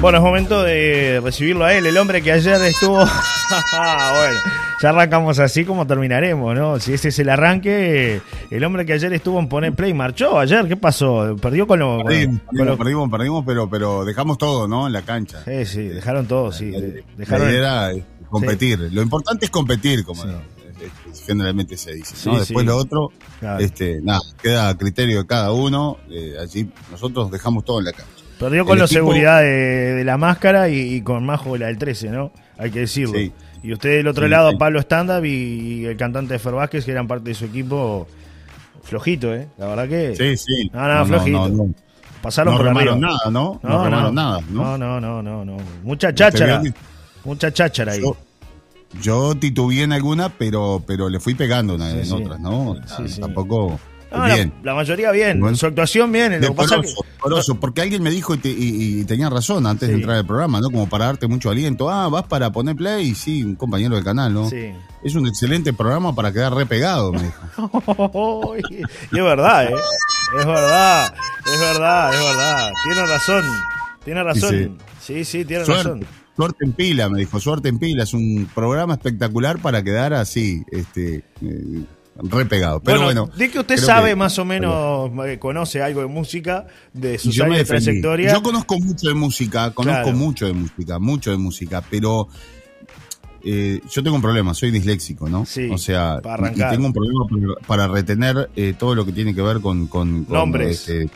Bueno, es momento de recibirlo a él, el hombre que ayer estuvo. bueno, ya arrancamos así como terminaremos, ¿no? Si ese es el arranque, el hombre que ayer estuvo en Poner Play marchó ayer, ¿qué pasó? ¿Perdió con lo.? Perdimos, perdimos, perdimos, pero, pero dejamos todo, ¿no? En la cancha. Sí, sí, dejaron todo, sí. Dejaron... La idea era competir. Lo importante es competir, como generalmente se dice. ¿no? Después lo otro, este, nada, queda a criterio de cada uno. Eh, allí nosotros dejamos todo en la cancha. Perdió con la seguridad de, la máscara y, con Majo la del 13, ¿no? Hay que decirlo. Y usted del otro lado, Pablo Stand y, el cantante de Fer Vázquez, que eran parte de su equipo, flojito, ¿eh? La verdad que. Sí, sí. No, no, flojito. Pasaron por arriba. nada, ¿no? No, no, nada, ¿no? No, no, no, no, Mucha cháchara. Mucha cháchara ahí. Yo, titubeé en alguna, pero, pero le fui pegando en otras, ¿no? Tampoco la, mayoría bien. Su actuación bien. Lo porque alguien me dijo y, tenía razón antes de entrar al programa, ¿no? Como para darte mucho aliento. Ah, vas para poner play. Sí, un compañero del canal, ¿no? Sí. Es un excelente programa para quedar repegado, me dijo. y es verdad, ¿eh? Es verdad, es verdad, es verdad. Tiene razón, tiene razón. Sí, sí, tiene razón. Suerte en pila, me dijo, suerte en pila. Es un programa espectacular para quedar así, este, eh, repegado. Pero bueno, de que usted sabe más o menos, eh, conoce algo de música, de su trayectoria. Yo conozco mucho de música, conozco mucho de música, mucho de música, pero eh, yo tengo un problema, soy disléxico, ¿no? Sí, o sea, y tengo un problema para, retener eh, todo lo que tiene que ver con, nombres, este,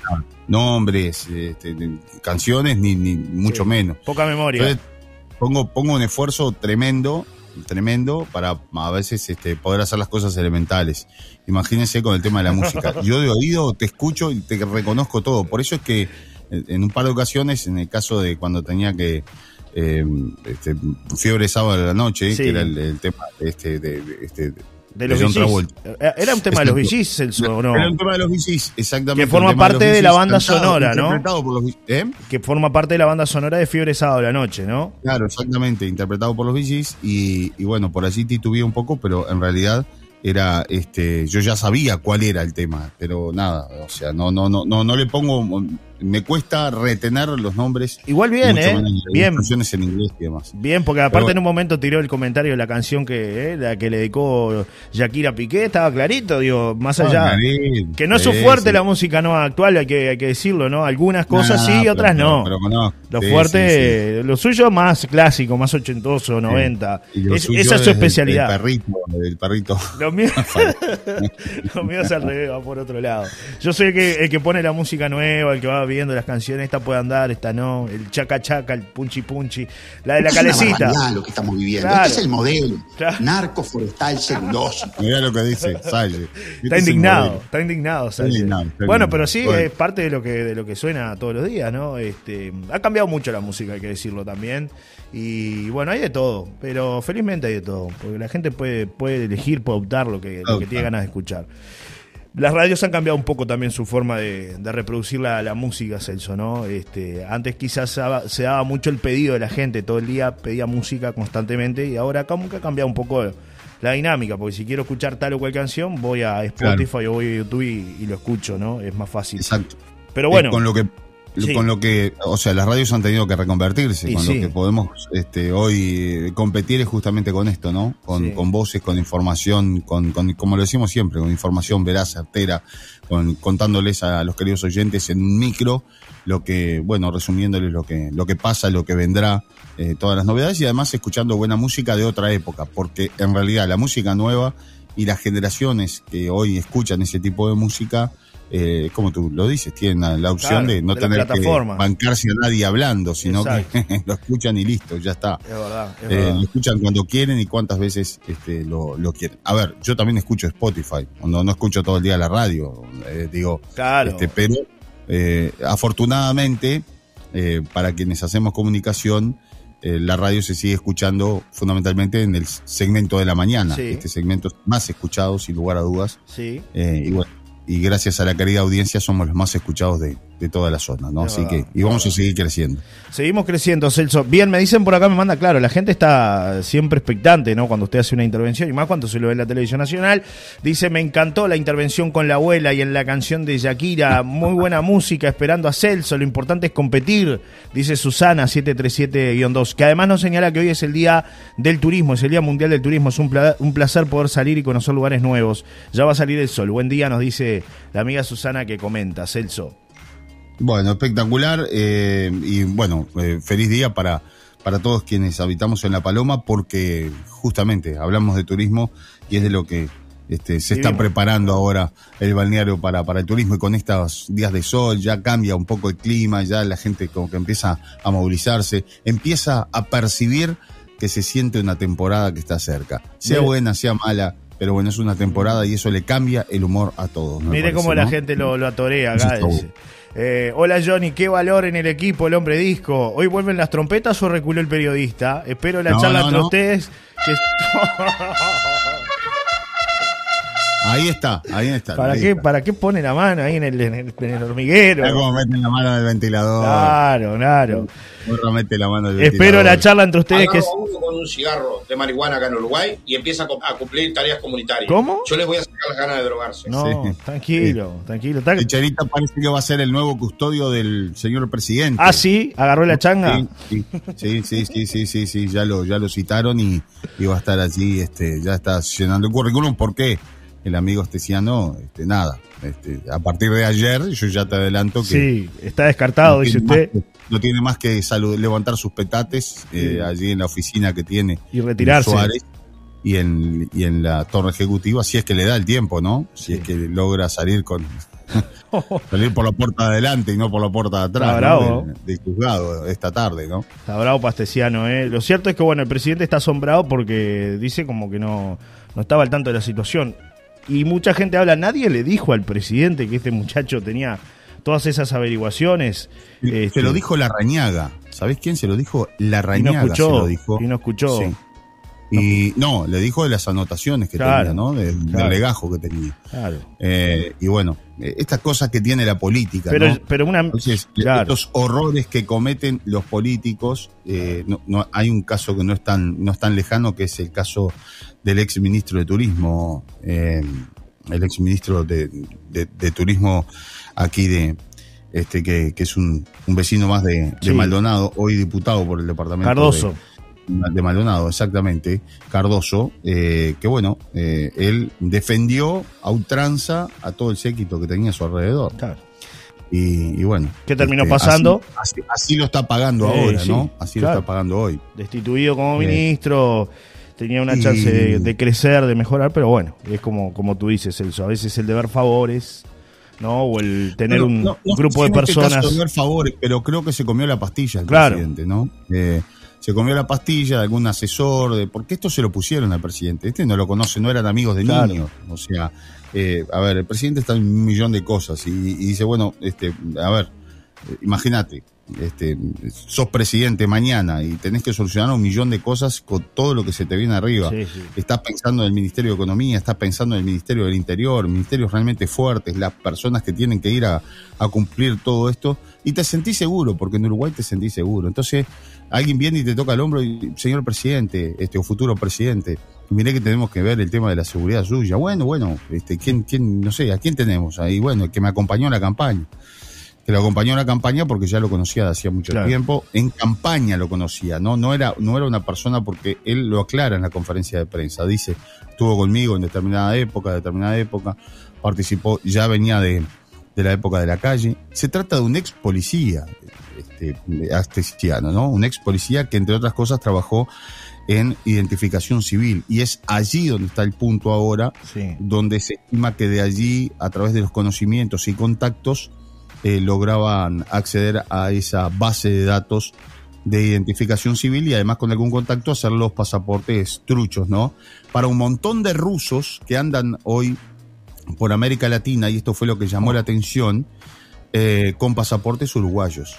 nombres, este, canciones, ni, ni mucho menos. Poca memoria. pongo, pongo un esfuerzo tremendo tremendo para a veces este, poder hacer las cosas elementales. Imagínense con el tema de la música. Yo de oído te escucho y te reconozco todo. Por eso es que en un par de ocasiones, en el caso de cuando tenía que eh, este, fiebre sábado de la noche, que era el, tema este, de, este, de los eh, Era un tema de los VGs, el ¿no? Era un tema de los VGs, exactamente. Que forma parte de, la banda sonora, ¿no? ¿eh? Que forma parte de la banda sonora de Fiebre Sábado la Noche, ¿no? Claro, exactamente, interpretado por los VGs. Y, y bueno, por allí titubeé un poco, pero en realidad era este yo ya sabía cuál era el tema pero nada o sea no no no no no le pongo me cuesta retener los nombres. Igual bien, ¿eh? bien. en inglés y demás. Bien, porque aparte en un momento tiró el comentario de la canción que, eh, la que le dedicó Shakira Piqué, estaba clarito, digo, más ah, allá. que no es su fuerte la música no actual, hay que, hay que decirlo, ¿no? Algunas cosas sí, otras no. Lo fuerte, lo suyo más clásico, más ochentoso, noventa. esa es su especialidad. El perrito, el perrito. Lo mío, es al revés, va por otro lado. Yo soy el que, el que pone la música nueva, el que va viendo las canciones, esta puede andar, esta no, el chaca chaca, el punchi punchi, la de la calecita. Es lo que estamos viviendo. Este es el modelo. Narco forestal celuloso. Mira lo que dice Salle. Está indignado, está indignado, bueno, pero sí, es parte de lo que de lo que suena todos los días, ¿no? Este, ha cambiado mucho la música, hay que decirlo también. Y bueno, hay de todo, pero felizmente hay de todo, porque la gente puede, puede elegir, puede optar lo que, lo que tiene ganas de escuchar. Las radios han cambiado un poco también su forma de, reproducir la, música, Celso, ¿no? Este, antes quizás se daba, mucho el pedido de la gente, todo el día pedía música constantemente y ahora como que ha cambiado un poco la dinámica, porque si quiero escuchar tal o cual canción, voy a Spotify o voy a YouTube y, lo escucho, ¿no? Es más fácil. Exacto. Pero bueno. con lo que con lo que, o sea, las radios han tenido que reconvertirse, con lo que podemos este, hoy competir es justamente con esto, ¿no? Con, con voces, con información, con, con, como lo decimos siempre, con información veraz, certera, con, contándoles a los queridos oyentes en un micro lo que, bueno, resumiéndoles lo que, lo que pasa, lo que vendrá, eh, todas las novedades y además escuchando buena música de otra época, porque en realidad la música nueva y las generaciones que hoy escuchan ese tipo de música, eh, como tú lo dices, tienen la opción de no tener que bancarse a nadie hablando, sino que lo escuchan y listo, ya está. Eh, lo escuchan cuando quieren y cuántas veces este, lo, quieren. A ver, yo también escucho Spotify, cuando no escucho todo el día la radio, eh, digo, este, pero afortunadamente, para quienes hacemos comunicación, la radio se sigue escuchando fundamentalmente en el segmento de la mañana. Este segmento es más escuchado, sin lugar a dudas. Sí. y bueno, y gracias a la querida audiencia somos los más escuchados de, de toda la zona, ¿no? Así que, y vamos a seguir creciendo. Seguimos creciendo, Celso. Bien, me dicen por acá, me manda claro, la gente está siempre expectante, ¿no? Cuando usted hace una intervención, y más cuando se lo ve en la televisión nacional. Dice, me encantó la intervención con la abuela y en la canción de Shakira, muy buena música, esperando a Celso, lo importante es competir, dice Susana 737-2, que además nos señala que hoy es el día del turismo, es el día mundial del turismo, es un, un placer poder salir y conocer lugares nuevos. Ya va a salir el sol. Buen día, nos dice la amiga Susana que comenta, Celso. Bueno, espectacular eh, y bueno, eh, feliz día para, para todos quienes habitamos en La Paloma porque justamente hablamos de turismo y es de lo que este, se está preparando ahora el balneario para, para el turismo y con estos días de sol ya cambia un poco el clima, ya la gente como que empieza a movilizarse, empieza a percibir que se siente una temporada que está cerca, sea buena, sea mala, pero bueno, es una temporada y eso le cambia el humor a todos. Mire cómo la gente lo, lo atorea acá. Eh, hola Johnny, qué valor en el equipo, el hombre disco. ¿Hoy vuelven las trompetas o reculó el periodista? Espero la charla entre ustedes. Ahí está, ahí está. ¿Para, qué, ¿Para qué pone la mano ahí en el, en el, hormiguero? como meten la mano en el ventilador. Claro, claro. Mete la mano Espero la charla entre ustedes. que es... uno con un cigarro de marihuana acá en Uruguay y empieza a cumplir tareas comunitarias. ¿Cómo? Yo les voy a sacar las ganas de drogarse. No, tranquilo, tranquilo. Charita parece que va a ser el nuevo custodio del señor presidente. Ah, sí, agarró la changa. Sí, sí, sí, sí, sí, sí, sí, ya lo, ya lo citaron y, y va a estar allí, este, ya está llenando el currículum. ¿Por qué? El amigo Esteciano, este, nada. Este, a partir de ayer, yo ya te adelanto que. Sí, está descartado, dice usted. no tiene más que levantar sus petates eh, allí en la oficina que tiene. Y retirarse. Suárez, y en, y en la torre ejecutiva, si es que le da el tiempo, ¿no? Si es que logra salir con. salir por la puerta de adelante y no por la puerta de atrás. bravo. Del, juzgado esta tarde, ¿no? Está bravo Pastesiano, ¿eh? Lo cierto es que, bueno, el presidente está asombrado porque dice como que no, no estaba al tanto de la situación y mucha gente habla, nadie le dijo al presidente que este muchacho tenía todas esas averiguaciones. Se lo este, dijo la rañaga. ¿Sabés quién se lo dijo? La rañaga y no escuchó, se lo dijo. Y no escuchó. Y no, le dijo de las anotaciones que tenía, ¿no? del legajo que tenía. Claro. Eh, y bueno, eh, estas cosas que tiene la política. Pero, ¿no? pero una. estos horrores que cometen los políticos, eh, no, hay un caso que no es tan, no es tan lejano, que es el caso del ex ministro de Turismo, el ex ministro de, Turismo aquí de, este que, es un, vecino más de, Maldonado, hoy diputado por el departamento. Cardoso de Maldonado, exactamente, Cardoso, eh, que bueno, eh, él defendió a ultranza a todo el séquito que tenía a su alrededor. Y, bueno. ¿Qué terminó este, pasando? Así, lo está pagando ahora, ¿no? Así lo está pagando hoy. Destituido como ministro, tenía una chance de, crecer, de mejorar, pero bueno, es como, como tú dices, Celso, a veces el deber favores. ¿no? O el tener un grupo de este personas. deber favores, pero creo que se comió la pastilla el presidente, ¿no? Eh, se comió la pastilla de algún asesor, de, porque esto se lo pusieron al presidente. Este no lo conoce, no eran amigos de niños. O sea, eh, a ver, el presidente está en un millón de cosas y, dice, bueno, este, a ver, imagínate, este, sos presidente mañana y tenés que solucionar un millón de cosas con todo lo que se te viene arriba. Estás pensando en el Ministerio de Economía, estás pensando en el Ministerio del Interior, ministerios realmente fuertes, las personas que tienen que ir a, a cumplir todo esto, y te sentís seguro, porque en Uruguay te sentís seguro. Entonces, alguien viene y te toca el hombro y, señor presidente, este, o futuro presidente, miré que tenemos que ver el tema de la seguridad suya. Bueno, bueno, este, ¿quién, quién, no sé, ¿a quién tenemos ahí? Bueno, el que me acompañó en la campaña. Que lo acompañó en la campaña porque ya lo conocía de hacía mucho tiempo. En campaña lo conocía, ¿no? No era, no era una persona porque él lo aclara en la conferencia de prensa. Dice, estuvo conmigo en determinada época, determinada época, participó, ya venía de, de la época de la calle. Se trata de un ex policía, este, ¿no? Un ex policía que, entre otras cosas, trabajó en identificación civil. Y es allí donde está el punto ahora, donde se estima que de allí, a través de los conocimientos y contactos, eh, lograban acceder a esa base de datos de identificación civil y además con algún contacto hacer los pasaportes truchos, ¿no? Para un montón de rusos que andan hoy por América Latina, y esto fue lo que llamó la atención, eh, con pasaportes uruguayos.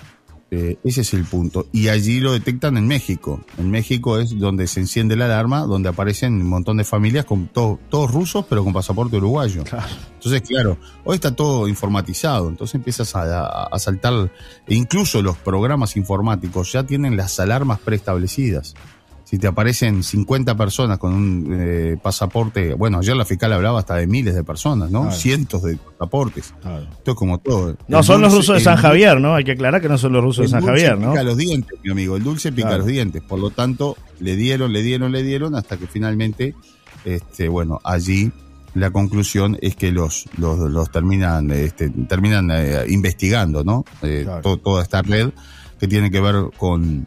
Eh, ese es el punto. Y allí lo detectan en México. En México es donde se enciende la alarma, donde aparecen un montón de familias con todos rusos, pero con pasaporte uruguayo. Entonces, claro, hoy está todo informatizado. Entonces empiezas a, a saltar. E incluso los programas informáticos ya tienen las alarmas preestablecidas si te aparecen 50 personas con un eh, pasaporte, bueno, ayer la fiscal hablaba hasta de miles de personas, ¿no? Cientos de pasaportes. Esto es como todo. No, son los rusos de San Javier, ¿no? Hay que aclarar que no son los rusos de San Javier, ¿no? Pica los dientes, mi amigo. El dulce pica los dientes. Por lo tanto, le dieron, le dieron, le dieron, hasta que finalmente, este, bueno, allí la conclusión es que los, los, terminan, este, terminan eh, investigando, ¿no? Eh, toda esta red que tiene que ver con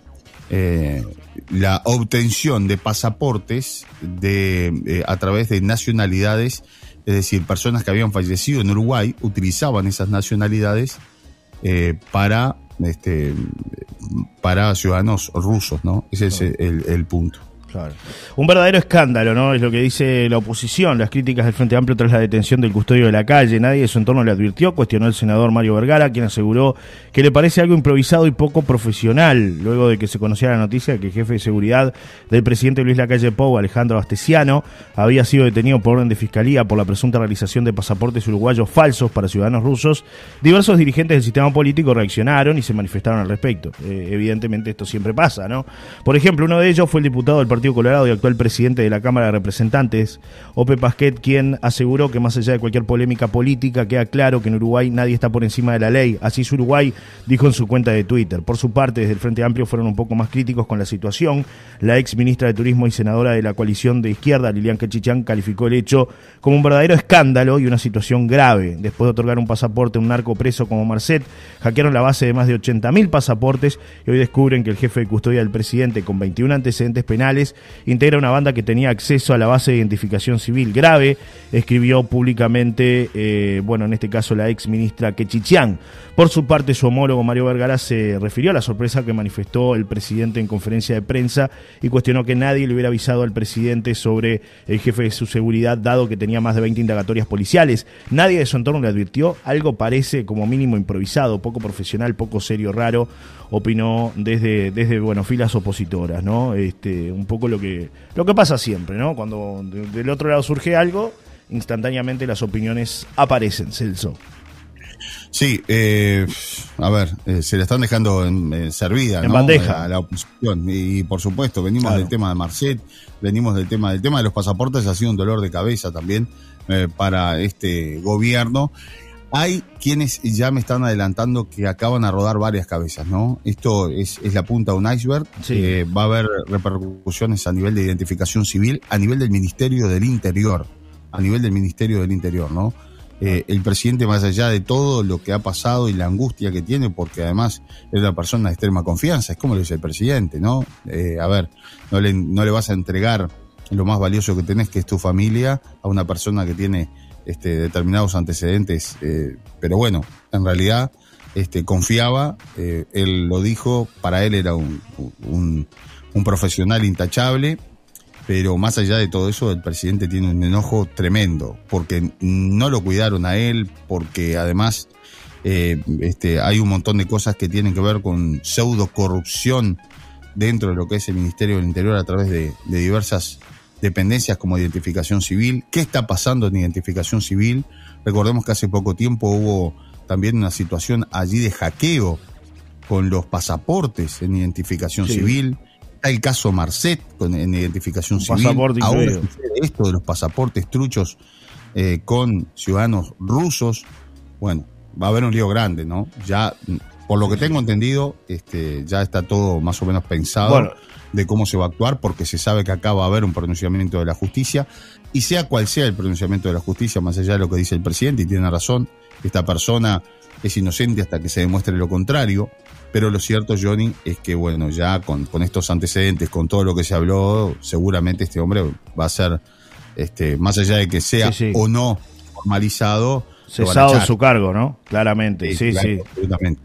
eh, la obtención de pasaportes de, eh, a través de nacionalidades, es decir, personas que habían fallecido en Uruguay utilizaban esas nacionalidades eh, para, este, para ciudadanos rusos, ¿no? Ese es el, el punto. Un verdadero escándalo, ¿no? Es lo que dice la oposición, las críticas del Frente Amplio tras la detención del custodio de la calle. Nadie de su entorno le advirtió, cuestionó el senador Mario Vergara, quien aseguró que le parece algo improvisado y poco profesional, luego de que se conociera la noticia de que el jefe de seguridad del presidente Luis Lacalle Pou, Alejandro Astesiano, había sido detenido por orden de fiscalía por la presunta realización de pasaportes uruguayos falsos para ciudadanos rusos. Diversos dirigentes del sistema político reaccionaron y se manifestaron al respecto. Eh, evidentemente esto siempre pasa, ¿no? Por ejemplo, uno de ellos fue el diputado del Partido Colorado y actual presidente de la Cámara de Representantes, Ope Pasquet, quien aseguró que más allá de cualquier polémica política, queda claro que en Uruguay nadie está por encima de la ley. Así es Uruguay, dijo en su cuenta de Twitter. Por su parte, desde el Frente Amplio fueron un poco más críticos con la situación. La ex ministra de Turismo y senadora de la coalición de izquierda, Lilian Quechichán, calificó el hecho como un verdadero escándalo y una situación grave. Después de otorgar un pasaporte a un narco preso como Marcet, hackearon la base de más de 80.000 pasaportes y hoy descubren que el jefe de custodia del presidente, con 21 antecedentes penales, integra una banda que tenía acceso a la base de identificación civil grave, escribió públicamente, eh, bueno, en este caso la ex ministra Quechichián. Por su parte, su homólogo Mario Vergara se refirió a la sorpresa que manifestó el presidente en conferencia de prensa y cuestionó que nadie le hubiera avisado al presidente sobre el jefe de su seguridad, dado que tenía más de 20 indagatorias policiales. Nadie de su entorno le advirtió, algo parece como mínimo improvisado, poco profesional, poco serio, raro, opinó desde, desde bueno, filas opositoras, ¿no? Este, un poco lo que, lo que pasa siempre, ¿no? Cuando del otro lado surge algo, instantáneamente las opiniones aparecen, Celso. Sí, eh, a ver, eh, se le están dejando en, servida en bandeja. A la oposición. Y, por supuesto venimos del tema de Marcet, venimos del tema del tema de los pasaportes ha sido un dolor de cabeza también eh, para este gobierno hay quienes ya me están adelantando que acaban a rodar varias cabezas, ¿no? Esto es, la punta de un iceberg. Eh, va a haber repercusiones a nivel de identificación civil, a nivel del Ministerio del Interior, a nivel del Ministerio del Interior, ¿no? Eh, el presidente, más allá de todo lo que ha pasado y la angustia que tiene, porque además es una persona de extrema confianza, es como lo dice el presidente, ¿no? Eh, a ver, no le, no le vas a entregar lo más valioso que tenés, que es tu familia, a una persona que tiene este, determinados antecedentes, eh, pero bueno, en realidad este, confiaba, eh, él lo dijo, para él era un, profesional intachable, pero más allá de todo eso, el presidente tiene un enojo tremendo, porque no lo cuidaron a él, porque además eh, este, hay un montón de cosas que tienen que ver con pseudo corrupción dentro de lo que es el Ministerio del Interior a través de diversas dependencias como identificación civil, qué está pasando en identificación civil. Recordemos que hace poco tiempo hubo también una situación allí de hackeo con los pasaportes en identificación civil. Está el caso Marcet con, en identificación civil. Ahora esto de los pasaportes truchos eh, con ciudadanos rusos. Bueno, va a haber un lío grande, ¿no? Ya, por lo que tengo entendido, este, ya está todo más o menos pensado. Bueno, de cómo se va a actuar, porque se sabe que acá va a haber un pronunciamiento de la justicia, y sea cual sea el pronunciamiento de la justicia, más allá de lo que dice el presidente, y tiene razón, esta persona es inocente hasta que se demuestre lo contrario, pero lo cierto, Johnny, es que, bueno, ya con, con estos antecedentes, con todo lo que se habló, seguramente este hombre va a ser, este, más allá de que sea o no formalizado, cesado su cargo, ¿no? Claramente, sí, sí. Absolutamente.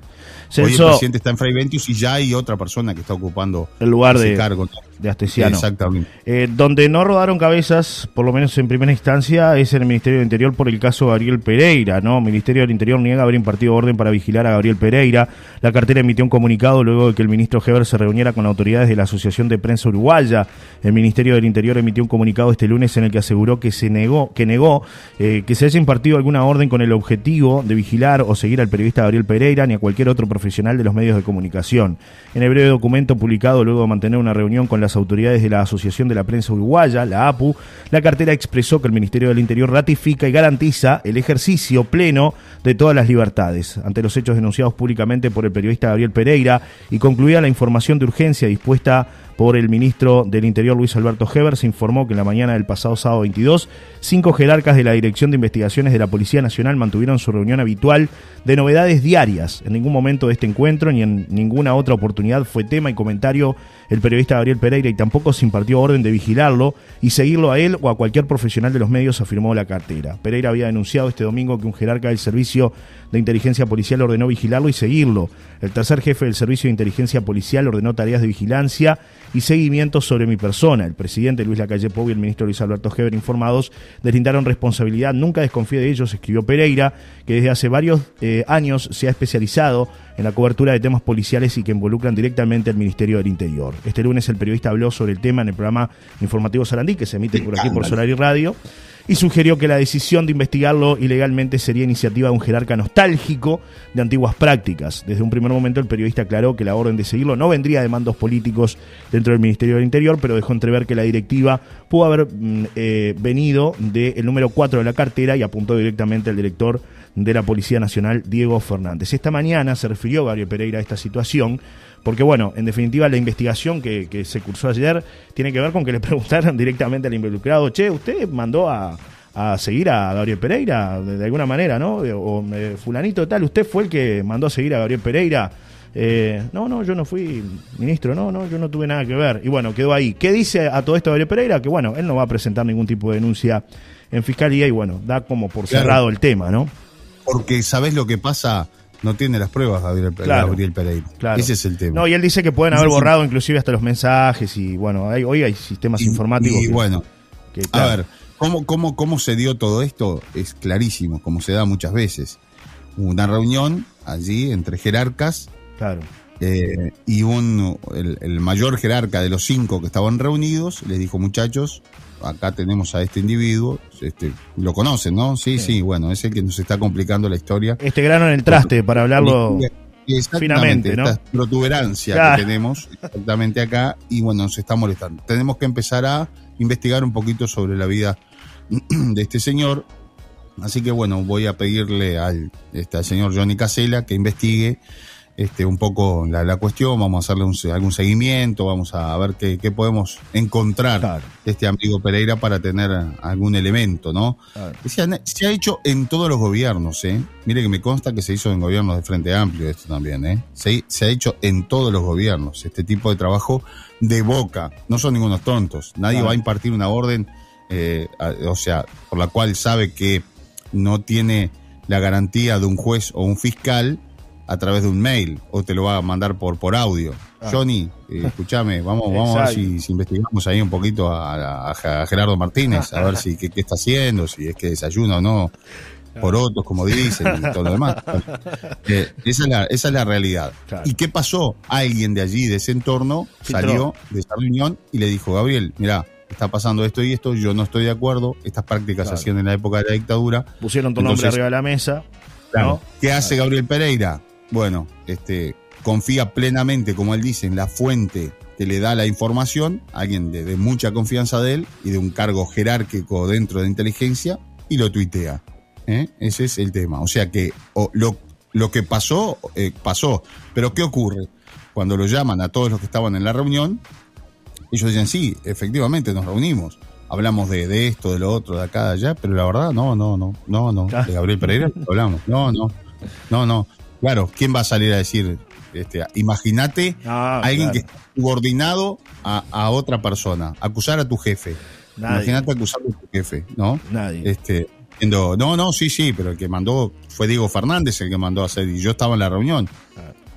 Hoy el presidente está en Fray Ventus y ya hay otra persona que está ocupando el lugar de, cargo. de Astesiano. Exactamente. Eh, donde no rodaron cabezas, por lo menos en primera instancia, es en el Ministerio del Interior por el caso Gabriel Pereira, ¿no? El Ministerio del Interior niega haber impartido orden para vigilar a Gabriel Pereira. La cartera emitió un comunicado luego de que el ministro Heber se reuniera con autoridades de la Asociación de Prensa Uruguaya. El Ministerio del Interior emitió un comunicado este lunes en el que aseguró que se negó, que negó eh, que se haya impartido alguna orden con el objetivo de vigilar o seguir al periodista Gabriel Pereira ni a cualquier otro profesional de los medios de comunicación. En el breve documento publicado luego de mantener una reunión con las autoridades de la Asociación de la Prensa Uruguaya, la APU, la cartera expresó que el Ministerio del Interior ratifica y garantiza el ejercicio pleno de todas las libertades. Ante los hechos denunciados públicamente por el periodista Gabriel Pereira y concluida la información de urgencia dispuesta por el ministro del Interior Luis Alberto Heber, se informó que en la mañana del pasado sábado 22, cinco jerarcas de la Dirección de Investigaciones de la Policía Nacional mantuvieron su reunión habitual de novedades diarias. En ningún momento de este encuentro ni en ninguna otra oportunidad fue tema y comentario el periodista Gabriel Pereira y tampoco se impartió orden de vigilarlo y seguirlo a él o a cualquier profesional de los medios, afirmó la cartera. Pereira había denunciado este domingo que un jerarca del Servicio de Inteligencia Policial ordenó vigilarlo y seguirlo. El tercer jefe del Servicio de Inteligencia Policial ordenó tareas de vigilancia y seguimiento sobre mi persona. El presidente Luis Lacalle Pou y el ministro Luis Alberto Heber, informados, deslindaron responsabilidad. Nunca desconfíe de ellos, escribió Pereira, que desde hace varios eh, años se ha especializado en la cobertura de temas policiales y que involucran directamente al Ministerio del Interior. Este lunes el periodista habló sobre el tema en el programa informativo Sarandí, que se emite por aquí por Solar y Radio y sugirió que la decisión de investigarlo ilegalmente sería iniciativa de un jerarca nostálgico de antiguas prácticas. Desde un primer momento el periodista aclaró que la orden de seguirlo no vendría de mandos políticos dentro del Ministerio del Interior, pero dejó entrever que la directiva pudo haber mm, eh, venido del número 4 de la cartera y apuntó directamente al director de la Policía Nacional, Diego Fernández. Esta mañana se refirió Gabriel Pereira a esta situación porque bueno, en definitiva la investigación que, se cursó ayer tiene que ver con que le preguntaron directamente al involucrado, che, usted mandó a, seguir a Gabriel Pereira de, alguna manera, ¿no? O eh, fulanito tal, usted fue el que mandó a seguir a Gabriel Pereira. Eh, no, no, yo no fui ministro, no, no, yo no tuve nada que ver. Y bueno, quedó ahí. ¿Qué dice a todo esto Gabriel Pereira? Que bueno, él no va a presentar ningún tipo de denuncia en fiscalía y bueno, da como por cerrado el tema, ¿no? Porque sabes lo que pasa, no tiene las pruebas Gabriel, Pereira. Ese es el tema. No, y él dice que pueden haber borrado inclusive hasta los mensajes y bueno, hoy hay sistemas informáticos. Y bueno, a ver, ¿cómo, cómo, ¿cómo se dio todo esto? Es clarísimo, como se da muchas veces. Una reunión allí entre jerarcas. Claro. Eh, y un, el, el, mayor jerarca de los cinco que estaban reunidos les dijo, muchachos, acá tenemos a este individuo, este, lo conocen, ¿no? Sí, sí, bueno, es el que nos está complicando la historia. Este grano en el traste, para hablarlo finamente, ¿no? Esta protuberancia que tenemos exactamente acá y bueno, nos está molestando. Tenemos que empezar a investigar un poquito sobre la vida de este señor. Así que bueno, voy a pedirle al, este, al señor Johnny Casella que investigue este, un poco la, cuestión, vamos a hacerle algún seguimiento, vamos a ver qué, podemos encontrar de este amigo Pereira para tener algún elemento, ¿no? Se, ha, hecho en todos los gobiernos, ¿eh? Mire que me consta que se hizo en gobiernos de Frente Amplio esto también, ¿eh? Se, ha hecho en todos los gobiernos, este tipo de trabajo de boca, no son ningunos tontos, nadie va a impartir una orden, eh, o sea, por la cual sabe que no tiene la garantía de un juez o un fiscal, a través de un mail o te lo va a mandar por, por audio. Ah. Johnny, eh, escúchame, vamos, vamos a ver si, investigamos ahí un poquito a, Gerardo Martínez, a ver si qué, está haciendo, si es que desayuna o no, por otros, como dicen, y todo lo demás. Eh, esa, es la, esa es la realidad. ¿Y qué pasó? Alguien de allí, de ese entorno, salió de esa reunión y le dijo, Gabriel, mira, está pasando esto y esto, yo no estoy de acuerdo, estas prácticas se hacían en la época de la dictadura. Pusieron tu nombre arriba de la mesa. ¿Qué hace Gabriel Pereira? Bueno, este, confía plenamente, como él dice, en la fuente que le da la información, alguien de, mucha confianza de él y de un cargo jerárquico dentro de inteligencia, y lo tuitea. ¿eh? Ese es el tema. O sea que lo, lo, que pasó, eh, pasó. Pero ¿qué ocurre? Cuando lo llaman a todos los que estaban en la reunión, ellos dicen, sí, efectivamente nos reunimos. Hablamos de, de esto, de lo otro, de acá, de allá, pero la verdad, no, no, no, no, no. De Gabriel Pereira hablamos. No, no, no, no. Claro, ¿quién va a salir a decir? Este, Imagínate a alguien que está subordinado a, otra persona, acusar a tu jefe. Imagínate acusar a tu jefe, ¿no? Nadie. Este, no, no, sí, sí, pero el que mandó fue Diego Fernández el que mandó a hacer, y yo estaba en la reunión.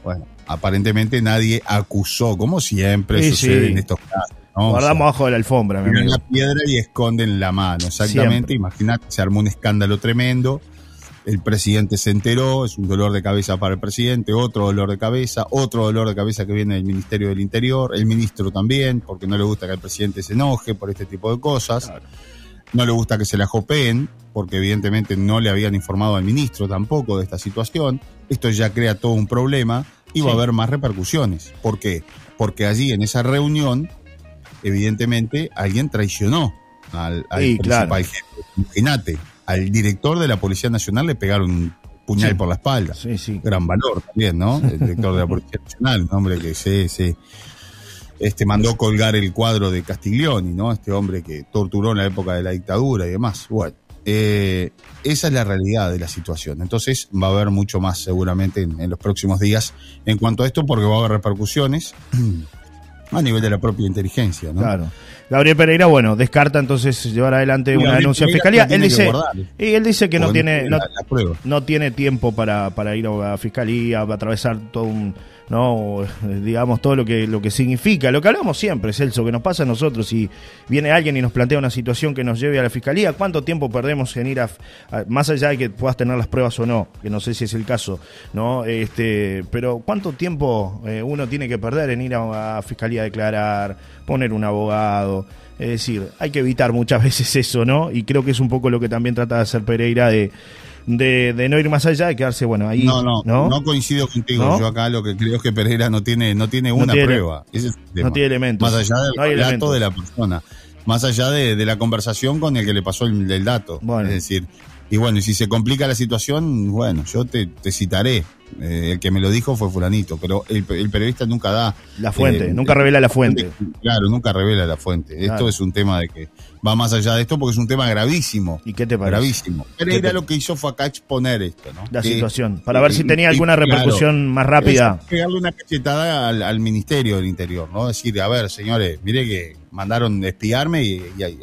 Bueno, aparentemente nadie acusó, como siempre sucede en estos casos. Guardamos abajo de la alfombra. Tiran la piedra y esconden la mano, exactamente. Imagínate, se armó un escándalo tremendo. El presidente se enteró, es un dolor de cabeza para el presidente, otro dolor de cabeza, otro dolor de cabeza que viene del Ministerio del Interior, el ministro también, porque no le gusta que el presidente se enoje por este tipo de cosas. No le gusta que se la jopeen, porque evidentemente no le habían informado al ministro tampoco de esta situación. Esto ya crea todo un problema y va a haber más repercusiones. ¿Por qué? Porque allí en esa reunión, evidentemente, alguien traicionó al, principal jefe. Imagínate, al director de la Policía Nacional le pegaron un puñal por la espalda. Sí, sí. Gran valor también, ¿no? El director de la Policía Nacional, un hombre que se, se este, mandó colgar el cuadro de Castiglioni, ¿no? Este hombre que torturó en la época de la dictadura y demás. Bueno, eh, esa es la realidad de la situación. Entonces va a haber mucho más seguramente en, los próximos días en cuanto a esto, porque va a haber repercusiones a nivel de la propia inteligencia. ¿no? Claro. Gabriel Pereira, bueno, descarta entonces llevar adelante una denuncia en fiscalía. Él dice, y él dice que no tiene, no, tiene tiempo para, para ir a fiscalía, a atravesar todo un no digamos todo lo que lo que significa. Lo que hablamos siempre Celso que nos pasa a nosotros si viene alguien y nos plantea una situación que nos lleve a la fiscalía cuánto tiempo perdemos en ir a, más allá de que puedas tener las pruebas o no que no sé si es el caso no este pero cuánto tiempo eh, uno tiene que perder en ir a, a fiscalía a declarar poner un abogado es decir, hay que evitar muchas veces eso, ¿no? Y creo que es un poco lo que también trata de hacer Pereira de, de, no ir más allá y quedarse, bueno, ahí. No, no, no, coincido contigo. Yo acá lo que creo es que Pereira no tiene, no tiene una prueba. no tiene elementos. Más allá del dato de la persona. Más allá de, la conversación con el que le pasó el, dato. Es decir, y bueno, y si se complica la situación, bueno, yo te, te citaré. Eh, el que me lo dijo fue fulanito, pero el, periodista nunca da... La fuente, eh, nunca revela la fuente. Claro, nunca revela la fuente. Esto es un tema de que va más allá de esto porque es un tema gravísimo. ¿Y qué te parece? Gravísimo. Pereira lo que hizo fue acá exponer esto, ¿no? La situación, para ver si tenía alguna repercusión más rápida. Pegarle una cachetada al, Ministerio del Interior, ¿no? Decir, a ver, señores, mire que mandaron espiarme y,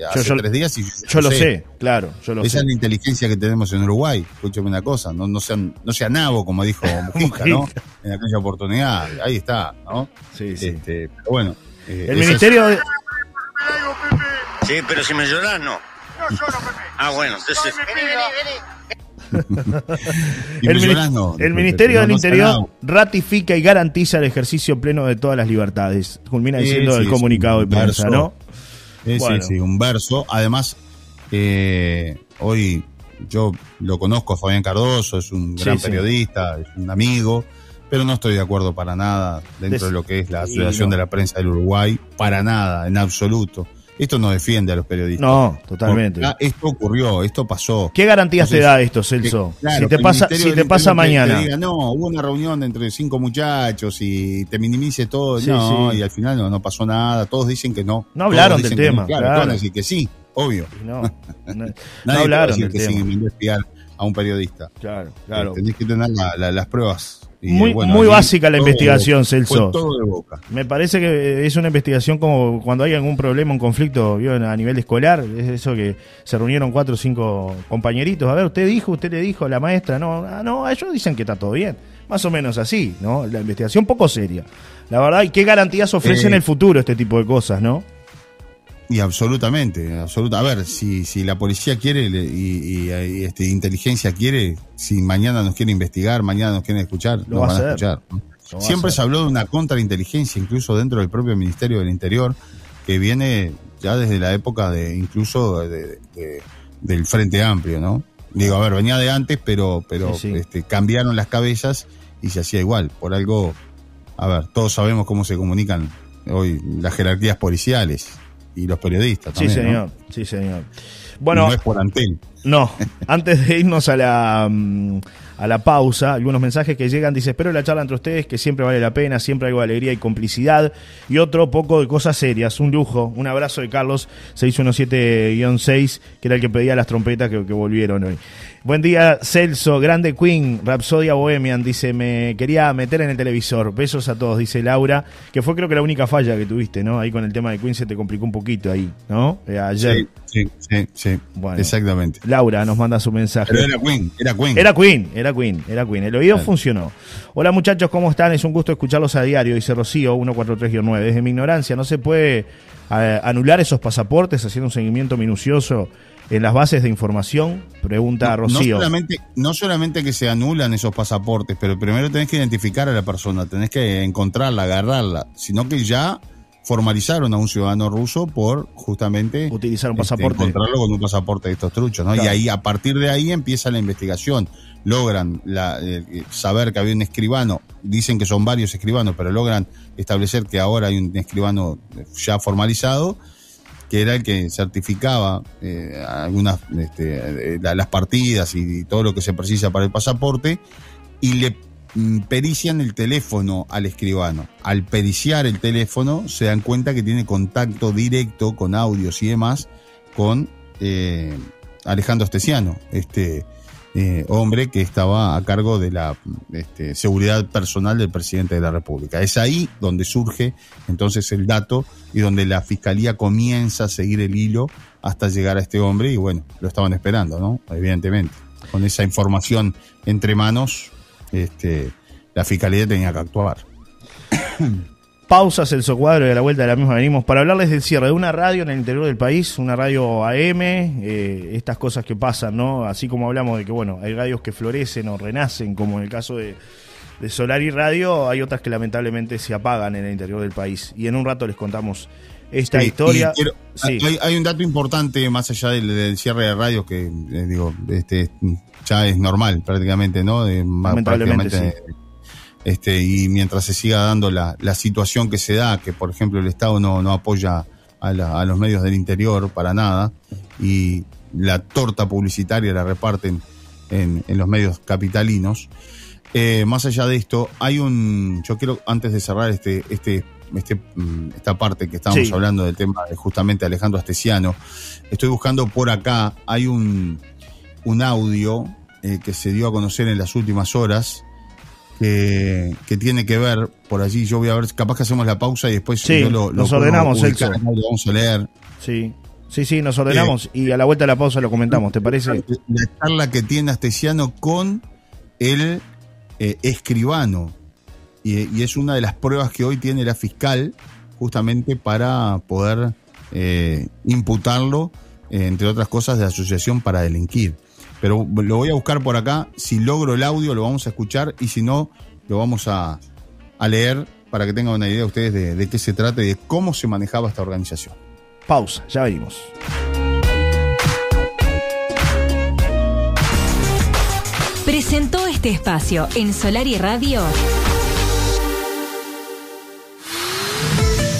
hace tres días y yo, lo sé. claro, yo lo Esa es la inteligencia que tenemos en Uruguay. Escúchame una cosa, no, no sean, no sea nabo, como dijo Mujica, ¿no? En aquella oportunidad, ahí está, ¿no? Sí, sí. Este, pero bueno. Eh, el Ministerio de... Sí, pero si me lloras, no. No lloro, Pepe. Ah, bueno, entonces... el, el, Ministerio del Interior ratifica y garantiza el ejercicio pleno de todas las libertades. Culmina diciendo el comunicado de prensa, ¿no? Sí, sí, un verso. Además, eh, hoy yo lo conozco a Fabián Cardoso, es un gran periodista, es un amigo, pero no estoy de acuerdo para nada dentro de lo que es la Asociación de la Prensa del Uruguay, para nada, en absoluto. Esto no defiende a los periodistas. No, totalmente. esto ocurrió, esto pasó. ¿Qué garantías te da esto, Celso? si te pasa, si te pasa mañana. no, hubo una reunión entre cinco muchachos y te minimice todo. no, y al final no, pasó nada. Todos dicen que no. No hablaron del tema. claro, claro. decir que sí, obvio. No, no, hablaron del que tema. espiar a un periodista. Claro, claro. Eh, tenés que tener las pruebas muy, muy básica la investigación, Celso. Me parece que es una investigación como cuando hay algún problema, un conflicto a nivel escolar. Es eso que se reunieron cuatro o cinco compañeritos. A ver, usted dijo, usted le dijo, la maestra, no, ah, no, ellos dicen que está todo bien. Más o menos así, ¿no? La investigación poco seria. La verdad, ¿y qué garantías ofrece en eh, el futuro este tipo de cosas, no? Y absolutamente, absoluta. A ver, si, si la policía quiere y, este, inteligencia quiere, si mañana nos quiere investigar, mañana nos quieren escuchar, Lo nos van a, escuchar. Siempre se habló de una contrainteligencia, incluso dentro del propio Ministerio del Interior, que viene ya desde la época de incluso de, del Frente Amplio, ¿no? Digo, a ver, venía de antes, pero, pero Este, cambiaron las cabezas y se hacía igual. Por algo, a ver, todos sabemos cómo se comunican hoy las jerarquías policiales y los periodistas también. Sí, señor, sí, señor. Bueno, no es por antel. No, antes de irnos a la, mm, a la pausa. Algunos mensajes que llegan, dice, espero la charla entre ustedes, que siempre vale la pena, siempre algo de alegría y complicidad. Y otro poco de cosas serias, un lujo. Un abrazo de Carlos 617-6, que era el que pedía las trompetas que, que volvieron hoy. Buen día, Celso, grande Queen, Rapsodia Bohemian, dice, me quería meter en el televisor. Besos a todos, dice Laura, que fue creo que la única falla que tuviste, ¿no? Ahí con el tema de Queen se te complicó un poquito ahí, ¿no? Eh, ayer. Sí, sí, sí, exactamente. Laura nos manda su mensaje. Pero era Queen, era Queen. Era Queen, era Queen, era Queen. El oído funcionó. Hola muchachos, ¿cómo están? Es un gusto escucharlos a diario, dice Rocío 143-9. Desde mi ignorancia, ¿no se puede eh, anular esos pasaportes haciendo un seguimiento minucioso en las bases de información? Pregunta Rocío. No solamente, no solamente que se anulan esos pasaportes, pero primero tenés que identificar a la persona, tenés que encontrarla, agarrarla, sino que ya formalizaron a un ciudadano ruso por justamente utilizar un este, pasaporte. encontrarlo con un pasaporte de estos truchos, ¿no? Y ahí, a partir de ahí empieza la investigación. Logran eh, saber que había un escribano, dicen que son varios escribanos, pero logran establecer que ahora hay un escribano ya formalizado que era el que certificaba eh, algunas este, las partidas y, todo lo que se precisa para el pasaporte, y le mm, perician el teléfono al escribano. Al periciar el teléfono se dan cuenta que tiene contacto directo con audios y demás con eh, Alejandro Esteciano, este eh, hombre que estaba a cargo de la este, seguridad personal del presidente de la República. Es ahí donde surge entonces el dato y donde la fiscalía comienza a seguir el hilo hasta llegar a este hombre y bueno, lo estaban esperando, ¿no? Evidentemente. Con esa información entre manos, este, la fiscalía tenía que actuar. pausas, el socuadro y a la vuelta de la misma venimos para hablarles del cierre de una radio en el interior del país, una radio AM, eh, estas cosas que pasan, ¿no? Así como hablamos de que, bueno, hay radios que florecen o renacen, como en el caso de, Solar y Radio, hay otras que lamentablemente se apagan en el interior del país. Y en un rato les contamos esta historia. hay, un dato importante más allá del, cierre de radios que, eh, digo, este ya es normal prácticamente, ¿no? De, lamentablemente, este, y mientras se siga dando la, la, situación que se da, que por ejemplo el Estado no, no apoya a, a, los medios del interior para nada, y la torta publicitaria la reparten en, en los medios capitalinos. Eh, más allá de esto, hay un, yo quiero antes de cerrar este, este, este, mm, esta parte que estábamos hablando del tema de justamente Alejandro Astesiano, estoy buscando por acá, hay un, un audio eh, que se dio a conocer en las últimas horas, que, tiene que ver por allí. Yo voy a ver, capaz que hacemos la pausa y después yo lo, nos ordenamos, el vamos a leer. Sí. Sí, sí, nos ordenamos y a la vuelta de la pausa lo comentamos, ¿te parece? La charla que tiene Astesiano con el eh, escribano. Y, es una de las pruebas que hoy tiene la fiscal justamente para poder eh, imputarlo, eh, entre otras cosas, de asociación para delinquir. Pero lo voy a buscar por acá. Si logro el audio, lo vamos a escuchar. Y si no, lo vamos a, leer para que tengan una idea ustedes de, de qué se trata y de cómo se manejaba esta organización. Pausa, ya venimos. Presentó este espacio en Solar y Radio.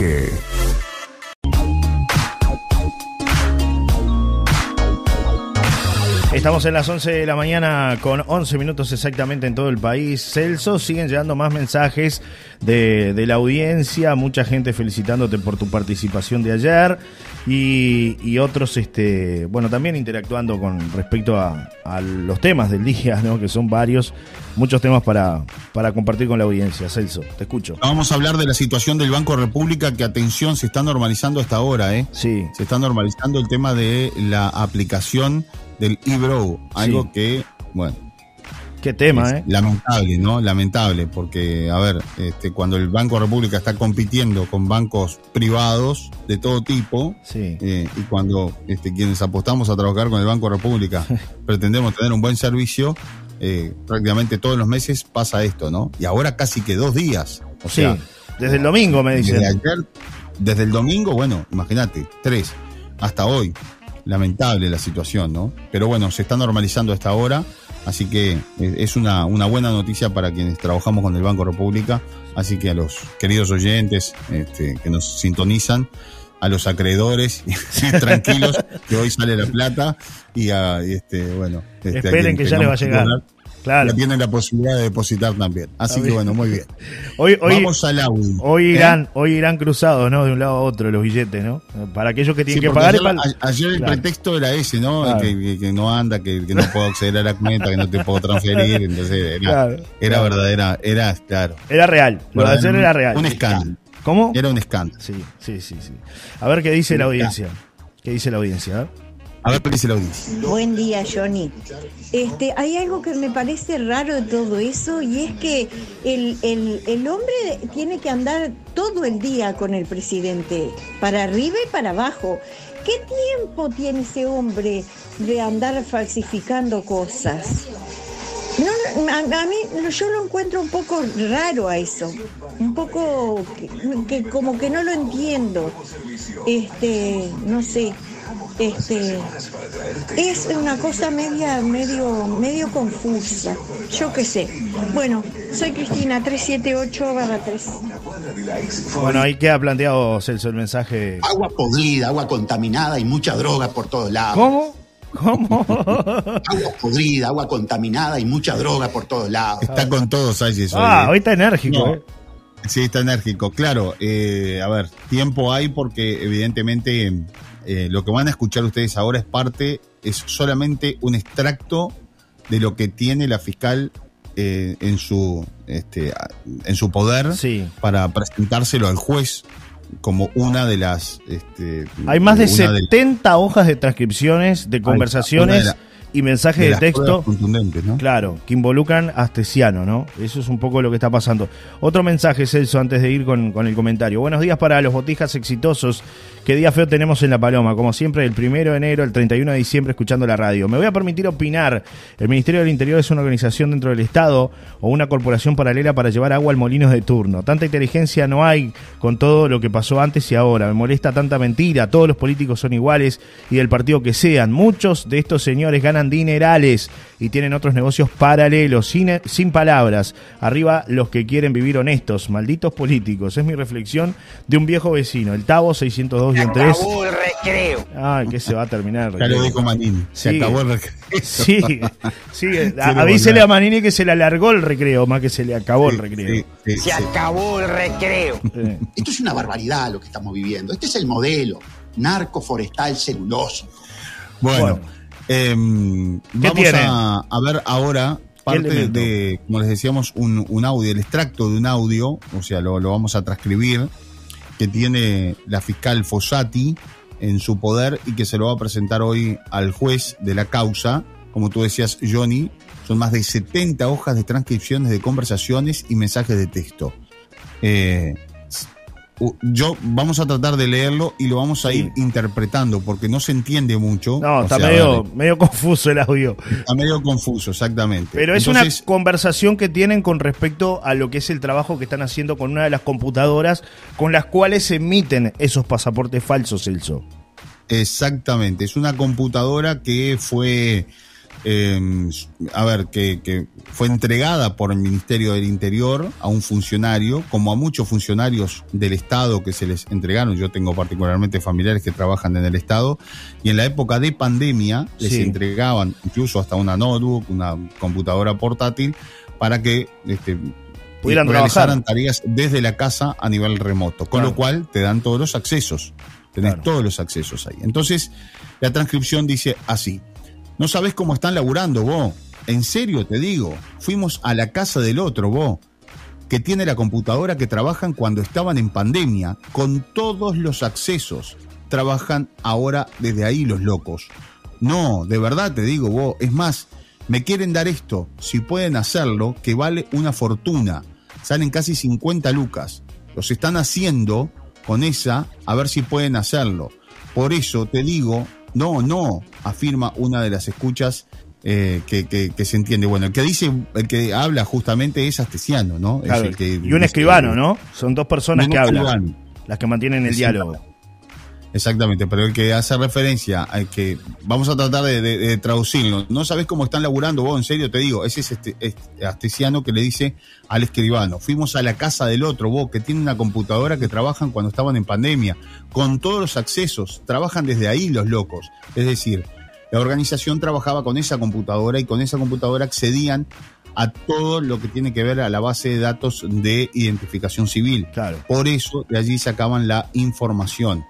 Okay. Estamos en las 11 de la mañana con 11 minutos exactamente en todo el país. Celso, siguen llegando más mensajes de, la audiencia, mucha gente felicitándote por tu participación de ayer y, otros, este, bueno, también interactuando con respecto a, los temas del día, ¿no? que son varios, muchos temas para, para compartir con la audiencia. Celso, te escucho. Vamos a hablar de la situación del Banco República, que atención, se está normalizando hasta ahora, ¿eh? Sí. Se está normalizando el tema de la aplicación del eBrow, algo que, bueno, Qué tema, ¿eh? Lamentable, ¿no? Lamentable, porque, a ver, este, cuando el Banco República está compitiendo con bancos privados de todo tipo, eh, y cuando este, quienes apostamos a trabajar con el Banco República pretendemos tener un buen servicio, eh, prácticamente todos los meses pasa esto, ¿no? Y ahora casi que dos días. O sea, desde el domingo me dicen. Desde ayer, desde el domingo, bueno, imagínate, tres, hasta hoy. Lamentable la situación, ¿no? Pero bueno, se está normalizando a esta hora, así que es una, una buena noticia para quienes trabajamos con el Banco República, así que a los queridos oyentes este, que nos sintonizan, a los acreedores, tranquilos, que hoy sale la plata y a, este, bueno. Este, Esperen que ya le va a llegar. Claro. tienen la posibilidad de depositar también. Así que bueno, muy bien. Hoy, hoy, Vamos al audio. Hoy ¿eh? irán, hoy irán cruzados, ¿no? De un lado a otro los billetes, ¿no? Para aquellos que tienen que pagar. Ayer, el pretexto era ese, ¿no? Que, no anda, que, no puedo acceder a la cuenta, que no te puedo transferir. Entonces era, era verdadera, era, claro. Era real. Lo de ayer era real. Un escándalo. ¿Cómo? Era un escándalo. Sí, sí, sí, sí. A ver qué dice la audiencia. ¿Qué dice la audiencia? A ver qué dice la audiencia. Buen día, Johnny. Este, hay algo que me parece raro de todo eso y es que el, el, hombre tiene que andar todo el día con el presidente, para arriba y para abajo. ¿Qué tiempo tiene ese hombre de andar falsificando cosas? No, a, mí yo lo encuentro un poco raro a eso, un poco que, como que no lo entiendo. Este, no sé, este, es una cosa media, medio, medio confusa. Yo qué sé. Bueno, soy Cristina 378 3. Bueno, ahí queda planteado Celso el mensaje. Agua podrida, agua contaminada y mucha droga por todos lados. ¿Cómo? ¿Cómo? agua podrida, agua contaminada y mucha droga por todos lados. Está con todos ahí Ah, hoy está enérgico, ¿eh? Sí, está enérgico. Claro, eh, a ver, tiempo hay porque evidentemente eh, lo que van a escuchar ustedes ahora es parte, es solamente un extracto de lo que tiene la fiscal eh, en su este, en su poder para presentárselo al juez como una de las... Este, Hay más de 70 hojas de transcripciones de conversaciones y mensajes de, texto claro que involucran a Astesiano no eso es un poco lo que está pasando. Otro mensaje Celso antes de ir con, con, el comentario. Buenos días para los botijas exitosos qué día feo tenemos en La Paloma como siempre el primero de enero el 31 de diciembre escuchando la radio. Me voy a permitir opinar. El Ministerio del Interior es una organización dentro del Estado o una corporación paralela para llevar agua al molinos de turno. Tanta inteligencia no hay con todo lo que pasó antes y ahora. Me molesta tanta mentira. Todos los políticos son iguales y del partido que sean. Muchos de estos señores ganan dinerales y tienen otros negocios paralelos, sin, sin palabras. Arriba los que quieren vivir honestos, malditos políticos. Es mi reflexión de un viejo vecino, el Tavo 602 3. Se acabó el recreo. Ay, que se va a terminar. Ya lo dijo Manini, se acabó el recreo. Sí, sí, avísele a Manini que se le alargó el recreo, más que se le acabó el recreo. se acabó el recreo. Esto es una barbaridad lo que estamos viviendo. Este es el modelo narco forestal celuloso. bueno Em, vamos a, ver ahora parte de, como les decíamos, un, audio, el extracto de un audio, o sea, lo, vamos a transcribir, que tiene la fiscal Fossati en su poder y que se lo va a presentar hoy al juez de la causa. Como tú decías, Johnny, son más de 70 hojas de transcripciones de conversaciones y mensajes de texto. Eh, yo vamos a tratar de leerlo y lo vamos a ir interpretando porque no se entiende mucho. No, está medio, medio confuso el audio. Está medio confuso, exactamente. Pero es una conversación que tienen con respecto a lo que es el trabajo que están haciendo con una de las computadoras con las cuales se emiten esos pasaportes falsos, Celso. Exactamente, es una computadora que fue eh, a ver, que, fue entregada por el Ministerio del Interior a un funcionario, como a muchos funcionarios del Estado que se les entregaron. Yo tengo particularmente familiares que trabajan en el Estado, y en la época de pandemia les entregaban incluso hasta una notebook, una computadora portátil, para que este, pudieran realizaran tareas desde la casa a nivel remoto, con lo cual te dan todos los accesos. Tenés todos los accesos ahí. Entonces, la transcripción dice así. No sabes cómo están laburando vos. En serio te digo, fuimos a la casa del otro vos, que tiene la computadora que trabajan cuando estaban en pandemia, con todos los accesos. Trabajan ahora desde ahí los locos. No, de verdad te digo vos, es más, me quieren dar esto, si pueden hacerlo, que vale una fortuna. Salen casi 50 lucas. Los están haciendo con esa, a ver si pueden hacerlo. Por eso te digo, no, no, afirma una de las escuchas eh, que, se entiende. Bueno, el que dice, el que habla justamente es Astesiano, ¿no? y un escribano, ¿no? Son dos personas que hablan, las que mantienen el diálogo. Exactamente, pero el que hace referencia al que vamos a tratar de, traducirlo. No sabes cómo están laburando vos, en serio te digo. Ese es este, este, Astesiano que le dice al escribano. Fuimos a la casa del otro, vos, que tiene una computadora que trabajan cuando estaban en pandemia, con todos los accesos. Trabajan desde ahí los locos. Es decir, la organización trabajaba con esa computadora y con esa computadora accedían a todo lo que tiene que ver a la base de datos de identificación civil. Claro. Por eso de allí sacaban la información.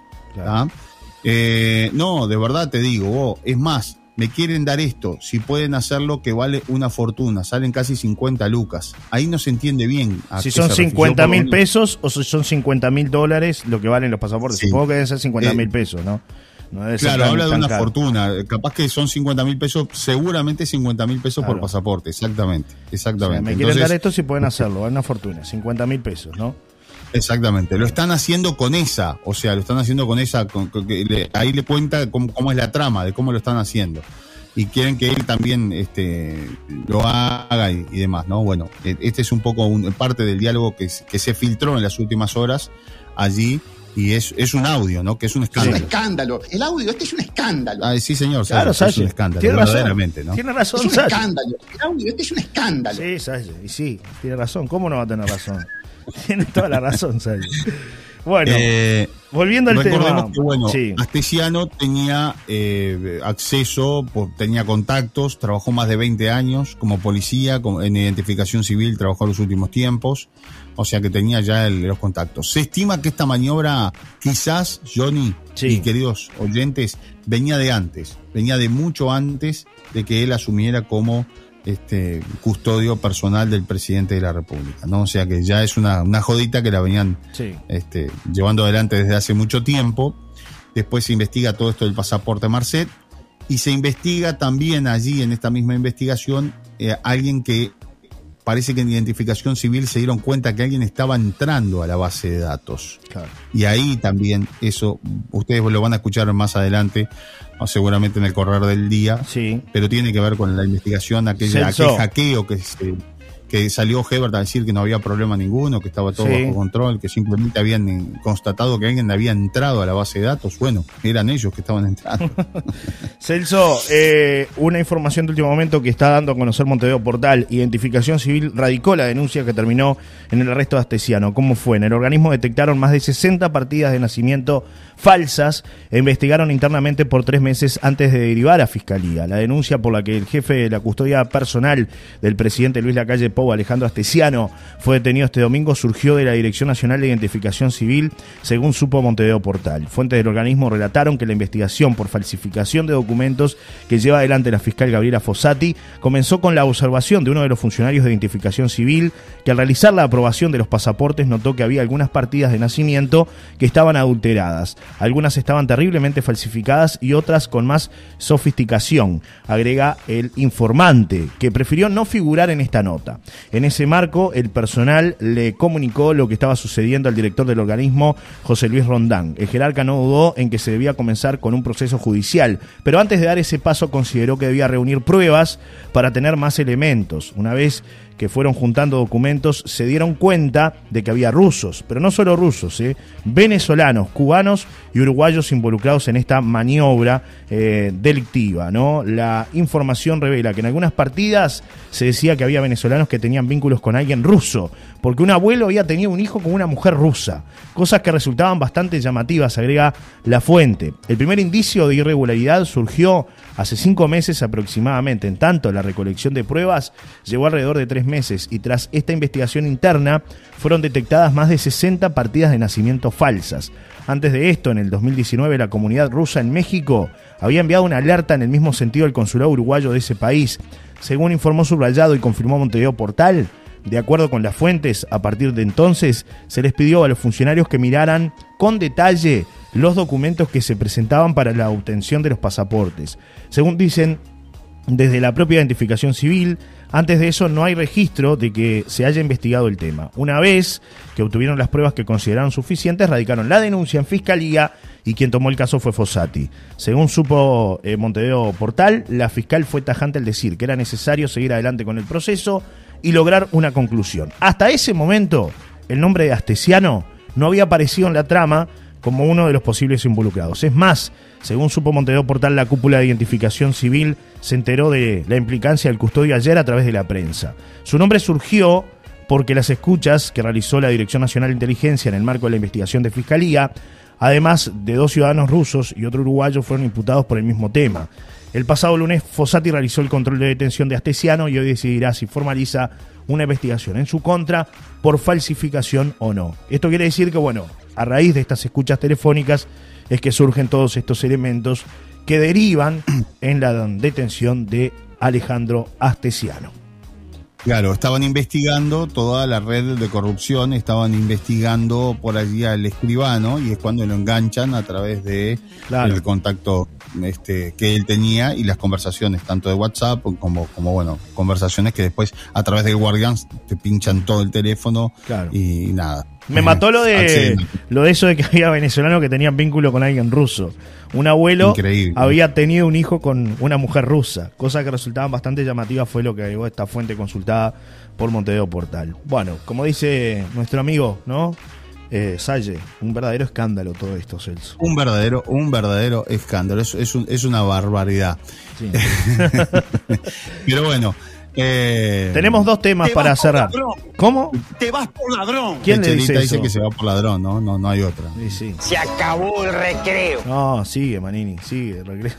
Eh, no, de verdad te digo, es más, me quieren dar esto, si pueden hacerlo que vale una fortuna, salen casi 50 lucas. Ahí no se entiende bien. si son 50 mil pesos o si son 50 mil dólares lo que valen los pasaportes. Supongo que deben ser 50 mil pesos, ¿no? claro, habla de una fortuna. Capaz que son 50 mil pesos, seguramente 50 mil pesos por pasaporte, exactamente. exactamente. me quieren dar esto si pueden hacerlo, es una fortuna, 50 mil pesos, ¿no? Exactamente, lo están haciendo con esa, o sea, lo están haciendo con esa, ahí le cuenta cómo, es la trama, de cómo lo están haciendo. Y quieren que él también este, lo haga y, demás, ¿no? Bueno, e, este es un poco un, parte del diálogo que, que se filtró en las últimas horas allí y es, es un audio, ¿no? Que es un escándalo. Es un escándalo. El audio este es un escándalo. Ah, sí, señor. Claro, es un escándalo. Tiene verdaderamente, ¿no? Tiene razón, Es un escándalo. El audio este es un escándalo. Sí, Salle. Y sí, tiene razón. ¿Cómo no va a tener razón? tiene toda la razón, Salle. Bueno, eh, volviendo al tema. Que, bueno, Astesiano tenía eh, acceso, tenía contactos, trabajó más de 20 años como policía, en identificación civil, trabajó en los últimos tiempos o sea que tenía ya los contactos. Se estima que esta maniobra, quizás, Johnny y queridos oyentes, venía de antes, venía de mucho antes de que él asumiera como este custodio personal del presidente de la República, ¿no? O sea que ya es una, una jodita que la venían este, llevando adelante desde hace mucho tiempo. Después se investiga todo esto del pasaporte Marcet y se investiga también allí en esta misma investigación eh, alguien que parece que en identificación civil se dieron cuenta que alguien estaba entrando a la base de datos. Y ahí también eso, ustedes lo van a escuchar más adelante, o seguramente en el correr del día, sí. pero tiene que ver con la investigación, aquella, aquel hackeo que se que salió Hebert a decir que no había problema ninguno, que estaba todo bajo control, que simplemente habían constatado que alguien había entrado a la base de datos. Bueno, eran ellos que estaban entrando. Celso, eh, una información de último momento que está dando a conocer Montevideo Portal. Identificación Civil radicó la denuncia que terminó en el arresto de Astesiano. ¿Cómo fue? En el organismo detectaron más de 60 partidas de nacimiento falsas e investigaron internamente por tres meses antes de derivar a Fiscalía. La denuncia por la que el jefe de la custodia personal del presidente Luis Lacalle Alejandro Astesiano, fue detenido este domingo surgió de la Dirección Nacional de Identificación Civil, según supo Montevideo Portal. Fuentes del organismo relataron que la investigación por falsificación de documentos que lleva adelante la fiscal Gabriela Fossati comenzó con la observación de uno de los funcionarios de identificación civil que al realizar la aprobación de los pasaportes notó que había algunas partidas de nacimiento que estaban adulteradas. Algunas estaban terriblemente falsificadas y otras con más sofisticación, agrega el informante, que prefirió no figurar en esta nota. En ese marco, el personal le comunicó lo que estaba sucediendo al director del organismo, José Luis Rondán. El jerarca no dudó en que se debía comenzar con un proceso judicial, pero antes de dar ese paso consideró que debía reunir pruebas para tener más elementos. Una vez que fueron juntando documentos se dieron cuenta de que había rusos, pero no solo rusos, ¿eh? venezolanos, cubanos y uruguayos involucrados en esta maniobra eh, delictiva. La información revela que en algunas partidas se decía que había venezolanos que tenían vínculos con alguien ruso, porque un abuelo había tenido un hijo con una mujer rusa, cosas que resultaban bastante llamativas, agrega la fuente. El primer indicio de irregularidad surgió hace cinco meses aproximadamente, en tanto la recolección de pruebas llevó alrededor de tres meses y tras esta investigación interna fueron detectadas más de 60 partidas de nacimiento falsas. Antes de esto, en el 2019, la comunidad rusa en México había enviado una alerta en el mismo sentido al consulado uruguayo de ese país. Según informó Subrayado y confirmó Montevideo Portal, de acuerdo con las fuentes, a partir de entonces se les pidió a los funcionarios que miraran con detalle los documentos que se presentaban para la obtención de los pasaportes. Según dicen, desde la propia identificación civil, Antes de eso no hay registro de que se haya investigado el tema. Una vez que obtuvieron las pruebas que consideraron suficientes, radicaron la denuncia en fiscalía y quien tomó el caso fue Fossati. Según supo eh, Montevideo Portal, la fiscal fue tajante al decir que era necesario seguir adelante con el proceso y lograr una conclusión. Hasta ese momento, el nombre de Astesiano no había aparecido en la trama como uno de los posibles involucrados. Es más, según supo Montevideo Portal, la cúpula de identificación civil se enteró de la implicancia del custodio ayer a través de la prensa. Su nombre surgió porque las escuchas que realizó la Dirección Nacional de Inteligencia en el marco de la investigación de Fiscalía, además de dos ciudadanos rusos y otro uruguayo, fueron imputados por el mismo tema. El pasado lunes, Fossati realizó el control de detención de Astesiano y hoy decidirá si formaliza una investigación en su contra por falsificación o no. Esto quiere decir que, bueno, a raíz de estas escuchas telefónicas es que surgen todos estos elementos que derivan en la detención de Alejandro Astesiano. Claro, estaban investigando toda la red de corrupción, estaban investigando por allí al escribano y es cuando lo enganchan a través de el contacto este, que él tenía y las conversaciones, tanto de WhatsApp como, como bueno, conversaciones que después a través del Guardian te pinchan todo el teléfono y nada. Me mató lo de lo de eso de que había venezolanos que tenían vínculo con alguien ruso. Un abuelo había tenido un hijo con una mujer rusa, cosa que resultaba bastante llamativa fue lo que agregó esta fuente consultada por Montevideo Portal. Bueno, como dice nuestro amigo, ¿no? Eh, Salle, un verdadero escándalo todo esto, Celso. Un verdadero, un verdadero escándalo, es, es, es una barbaridad. Pero bueno, eh, Tenemos dos temas para cerrar. ¿Cómo? Te vas por ladrón. ¿Quién le dice, dice que se va por ladrón, ¿no? No, no hay otra. Se acabó el recreo. No, sigue, Manini, sigue, el recreo.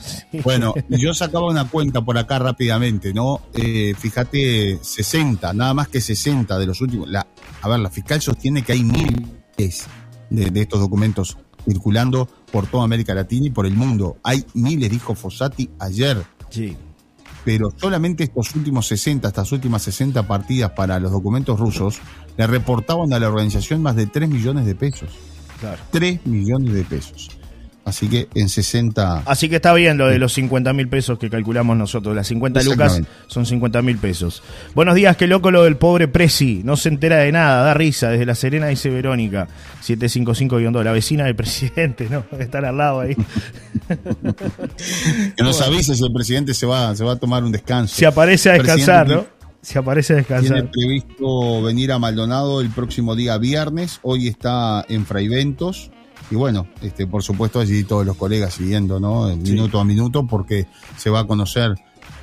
Bueno, yo sacaba una cuenta por acá rápidamente, ¿no? Eh, fíjate, 60, nada más que 60 de los últimos. La, a ver, la fiscal sostiene que hay miles de, de estos documentos circulando por toda América Latina y por el mundo. Hay miles, dijo Fossati ayer. Sí pero solamente estos últimos 60, estas últimas 60 partidas para los documentos rusos, le reportaban a la organización más de 3 millones de pesos. Claro. 3 millones de pesos. Así que en 60. Así que está bien lo de los 50 mil pesos que calculamos nosotros. Las 50 lucas son 50 mil pesos. Buenos días, qué loco lo del pobre Presi. No se entera de nada, da risa. Desde La Serena dice Verónica, 755-2, la vecina del presidente, ¿no? Estar al lado ahí. que nos avise si el presidente se va, se va a tomar un descanso. Se aparece a descansar, ¿no? Se aparece a descansar. Tiene previsto venir a Maldonado el próximo día viernes. Hoy está en Fraiventos y bueno, este, por supuesto allí todos los colegas siguiendo, ¿no? Minuto a minuto, porque se va a conocer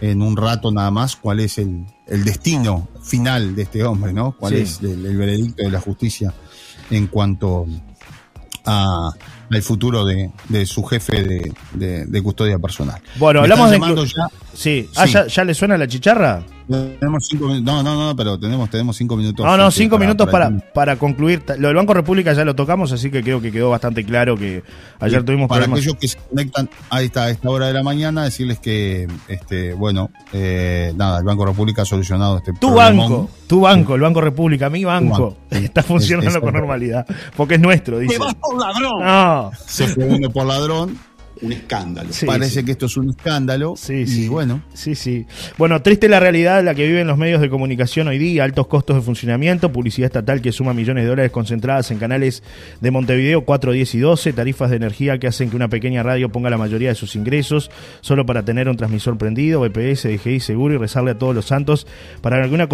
en un rato nada más cuál es el, destino final de este hombre, ¿no? Cuál es el, veredicto de la justicia en cuanto a, al futuro de, su jefe de, custodia personal. Bueno, hablamos de... Ya, sí. Ah, ¿ya, ¿ya le suena la chicharra? Tenemos cinco No, no, no, pero tenemos, tenemos cinco minutos. No, no, cinco minutos para, para, concluir. Lo del Banco República ya lo tocamos, así que creo que quedó bastante claro que ayer tuvimos para aquellos que se conectan ahí está, a esta hora de la mañana, decirles que, este, bueno, eh, nada, el Banco República ha solucionado este Tu banco, tu banco, el Banco República, mi banco, está funcionando con normalidad, porque es nuestro, dice. ¡Te vas por ladrón! No. Se fue uno por ladrón un escándalo. Parece que esto es un escándalo. Sí, sí. bueno. Sí, sí. Bueno, triste la realidad la que viven los medios de comunicación hoy día, altos costos de funcionamiento, publicidad estatal que suma millones de dólares concentradas en canales de Montevideo 4, 10 y 12, tarifas de energía que hacen que una pequeña radio ponga la mayoría de sus ingresos solo para tener un transmisor prendido, BPS, DGI seguro y rezarle a todos los santos para que, una,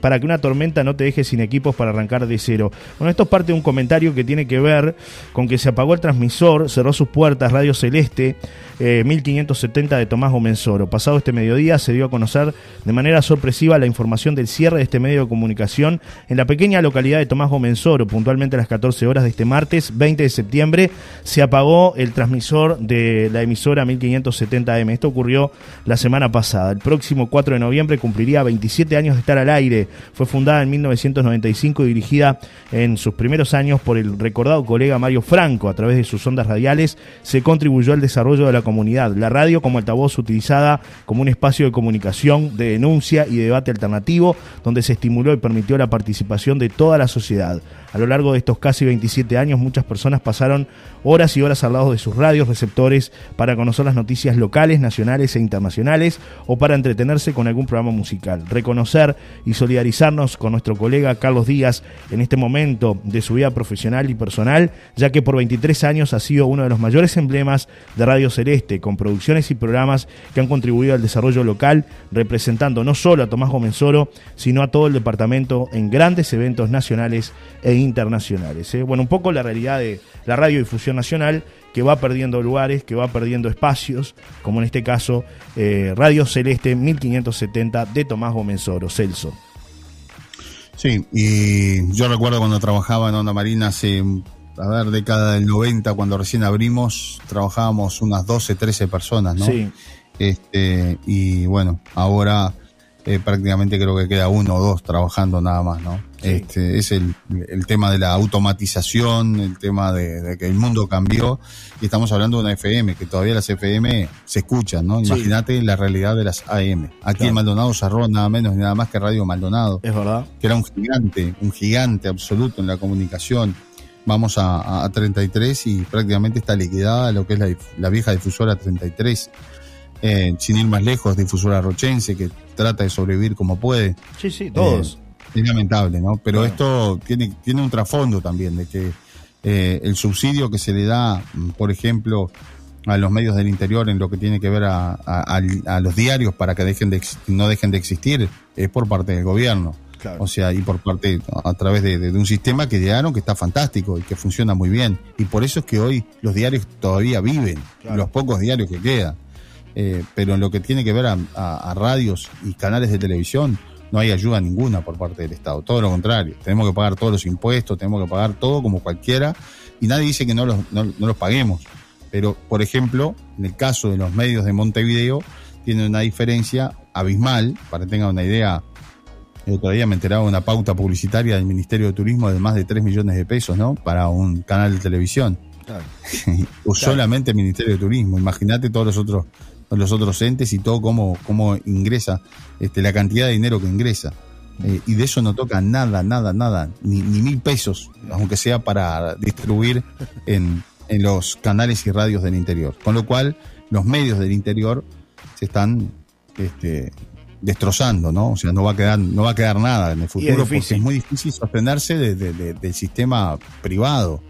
para que una tormenta no te deje sin equipos para arrancar de cero. Bueno, esto es parte de un comentario que tiene que ver con que se apagó el transmisor, cerró sus puertas Radio Celeste 1570 eh, de Tomás Gomenzoro. Pasado este mediodía se dio a conocer de manera sorpresiva la información del cierre de este medio de comunicación en la pequeña localidad de Tomás Gomenzoro. Puntualmente a las 14 horas de este martes 20 de septiembre se apagó el transmisor de la emisora 1570M. Esto ocurrió la semana pasada. El próximo 4 de noviembre cumpliría 27 años de estar al aire. Fue fundada en 1995 y dirigida en sus primeros años por el recordado colega Mario Franco. A través de sus ondas radiales se contribuyó al desarrollo de la comunidad. La radio como altavoz utilizada como un espacio de comunicación, de denuncia y debate alternativo, donde se estimuló y permitió la participación de toda la sociedad. A lo largo de estos casi 27 años, muchas personas pasaron horas y horas al lado de sus radios receptores para conocer las noticias locales, nacionales e internacionales o para entretenerse con algún programa musical. Reconocer y solidarizarnos con nuestro colega Carlos Díaz en este momento de su vida profesional y personal, ya que por 23 años ha sido uno de los mayores emblemas de Radio Celeste, con producciones y programas que han contribuido al desarrollo local, representando no solo a Tomás Gómez Soro, sino a todo el departamento en grandes eventos nacionales e internacionales. ¿Eh? Bueno, un poco la realidad de la radiodifusión nacional que va perdiendo lugares, que va perdiendo espacios, como en este caso eh, Radio Celeste 1570 de Tomás Gómez Soro, Celso. Sí, y yo recuerdo cuando trabajaba en Onda Marina hace, a ver, década del 90, cuando recién abrimos, trabajábamos unas 12, 13 personas, ¿no? Sí. Este, y bueno, ahora eh, prácticamente creo que queda uno o dos trabajando nada más, ¿no? Este, es el, el, tema de la automatización, el tema de, que el mundo cambió y estamos hablando de una FM, que todavía las FM se escuchan, ¿no? Imagínate la realidad de las AM. Aquí en Maldonado cerró nada menos ni nada más que Radio Maldonado. Es verdad. Que era un gigante, un gigante absoluto en la comunicación. Vamos a, a 33 y prácticamente está liquidada lo que es la, la vieja difusora 33 eh, sin ir más lejos, difusora rochense, que trata de sobrevivir como puede. Sí, sí, todos. Eh, es lamentable, ¿no? Pero esto tiene, tiene un trasfondo también, de que eh, el subsidio que se le da, mm, por ejemplo, a los medios del interior en lo que tiene que ver a, a, los diarios para que dejen de, no dejen de existir, es por parte del gobierno. O sea, y por parte, a través de, un sistema que llegaron que está fantástico y que funciona muy bien. Y por eso es que hoy los diarios todavía viven, los pocos diarios que quedan. Eh, pero en lo que tiene que ver a, radios y canales de televisión, no hay ayuda ninguna por parte del Estado. Todo lo contrario, tenemos que pagar todos los impuestos, tenemos que pagar todo como cualquiera, y nadie dice que no los, no, los paguemos. Pero, por ejemplo, en el caso de los medios de Montevideo, tiene una diferencia abismal, para que tengan una idea. El otro día me enteraba de una pauta publicitaria del Ministerio de Turismo de más de 3 millones de pesos, ¿no? Para un canal de televisión. o solamente el Ministerio de Turismo. Imagínate todos los otros los otros entes y todo cómo, cómo ingresa, este, la cantidad de dinero que ingresa. Eh, y de eso no toca nada, nada, nada, ni, ni mil pesos, aunque sea para distribuir en, en los canales y radios del interior. Con lo cual, los medios del interior se están este, destrozando, ¿no? O sea, no va a quedar, no va a quedar nada en el futuro porque es muy difícil sostenerse del sistema privado.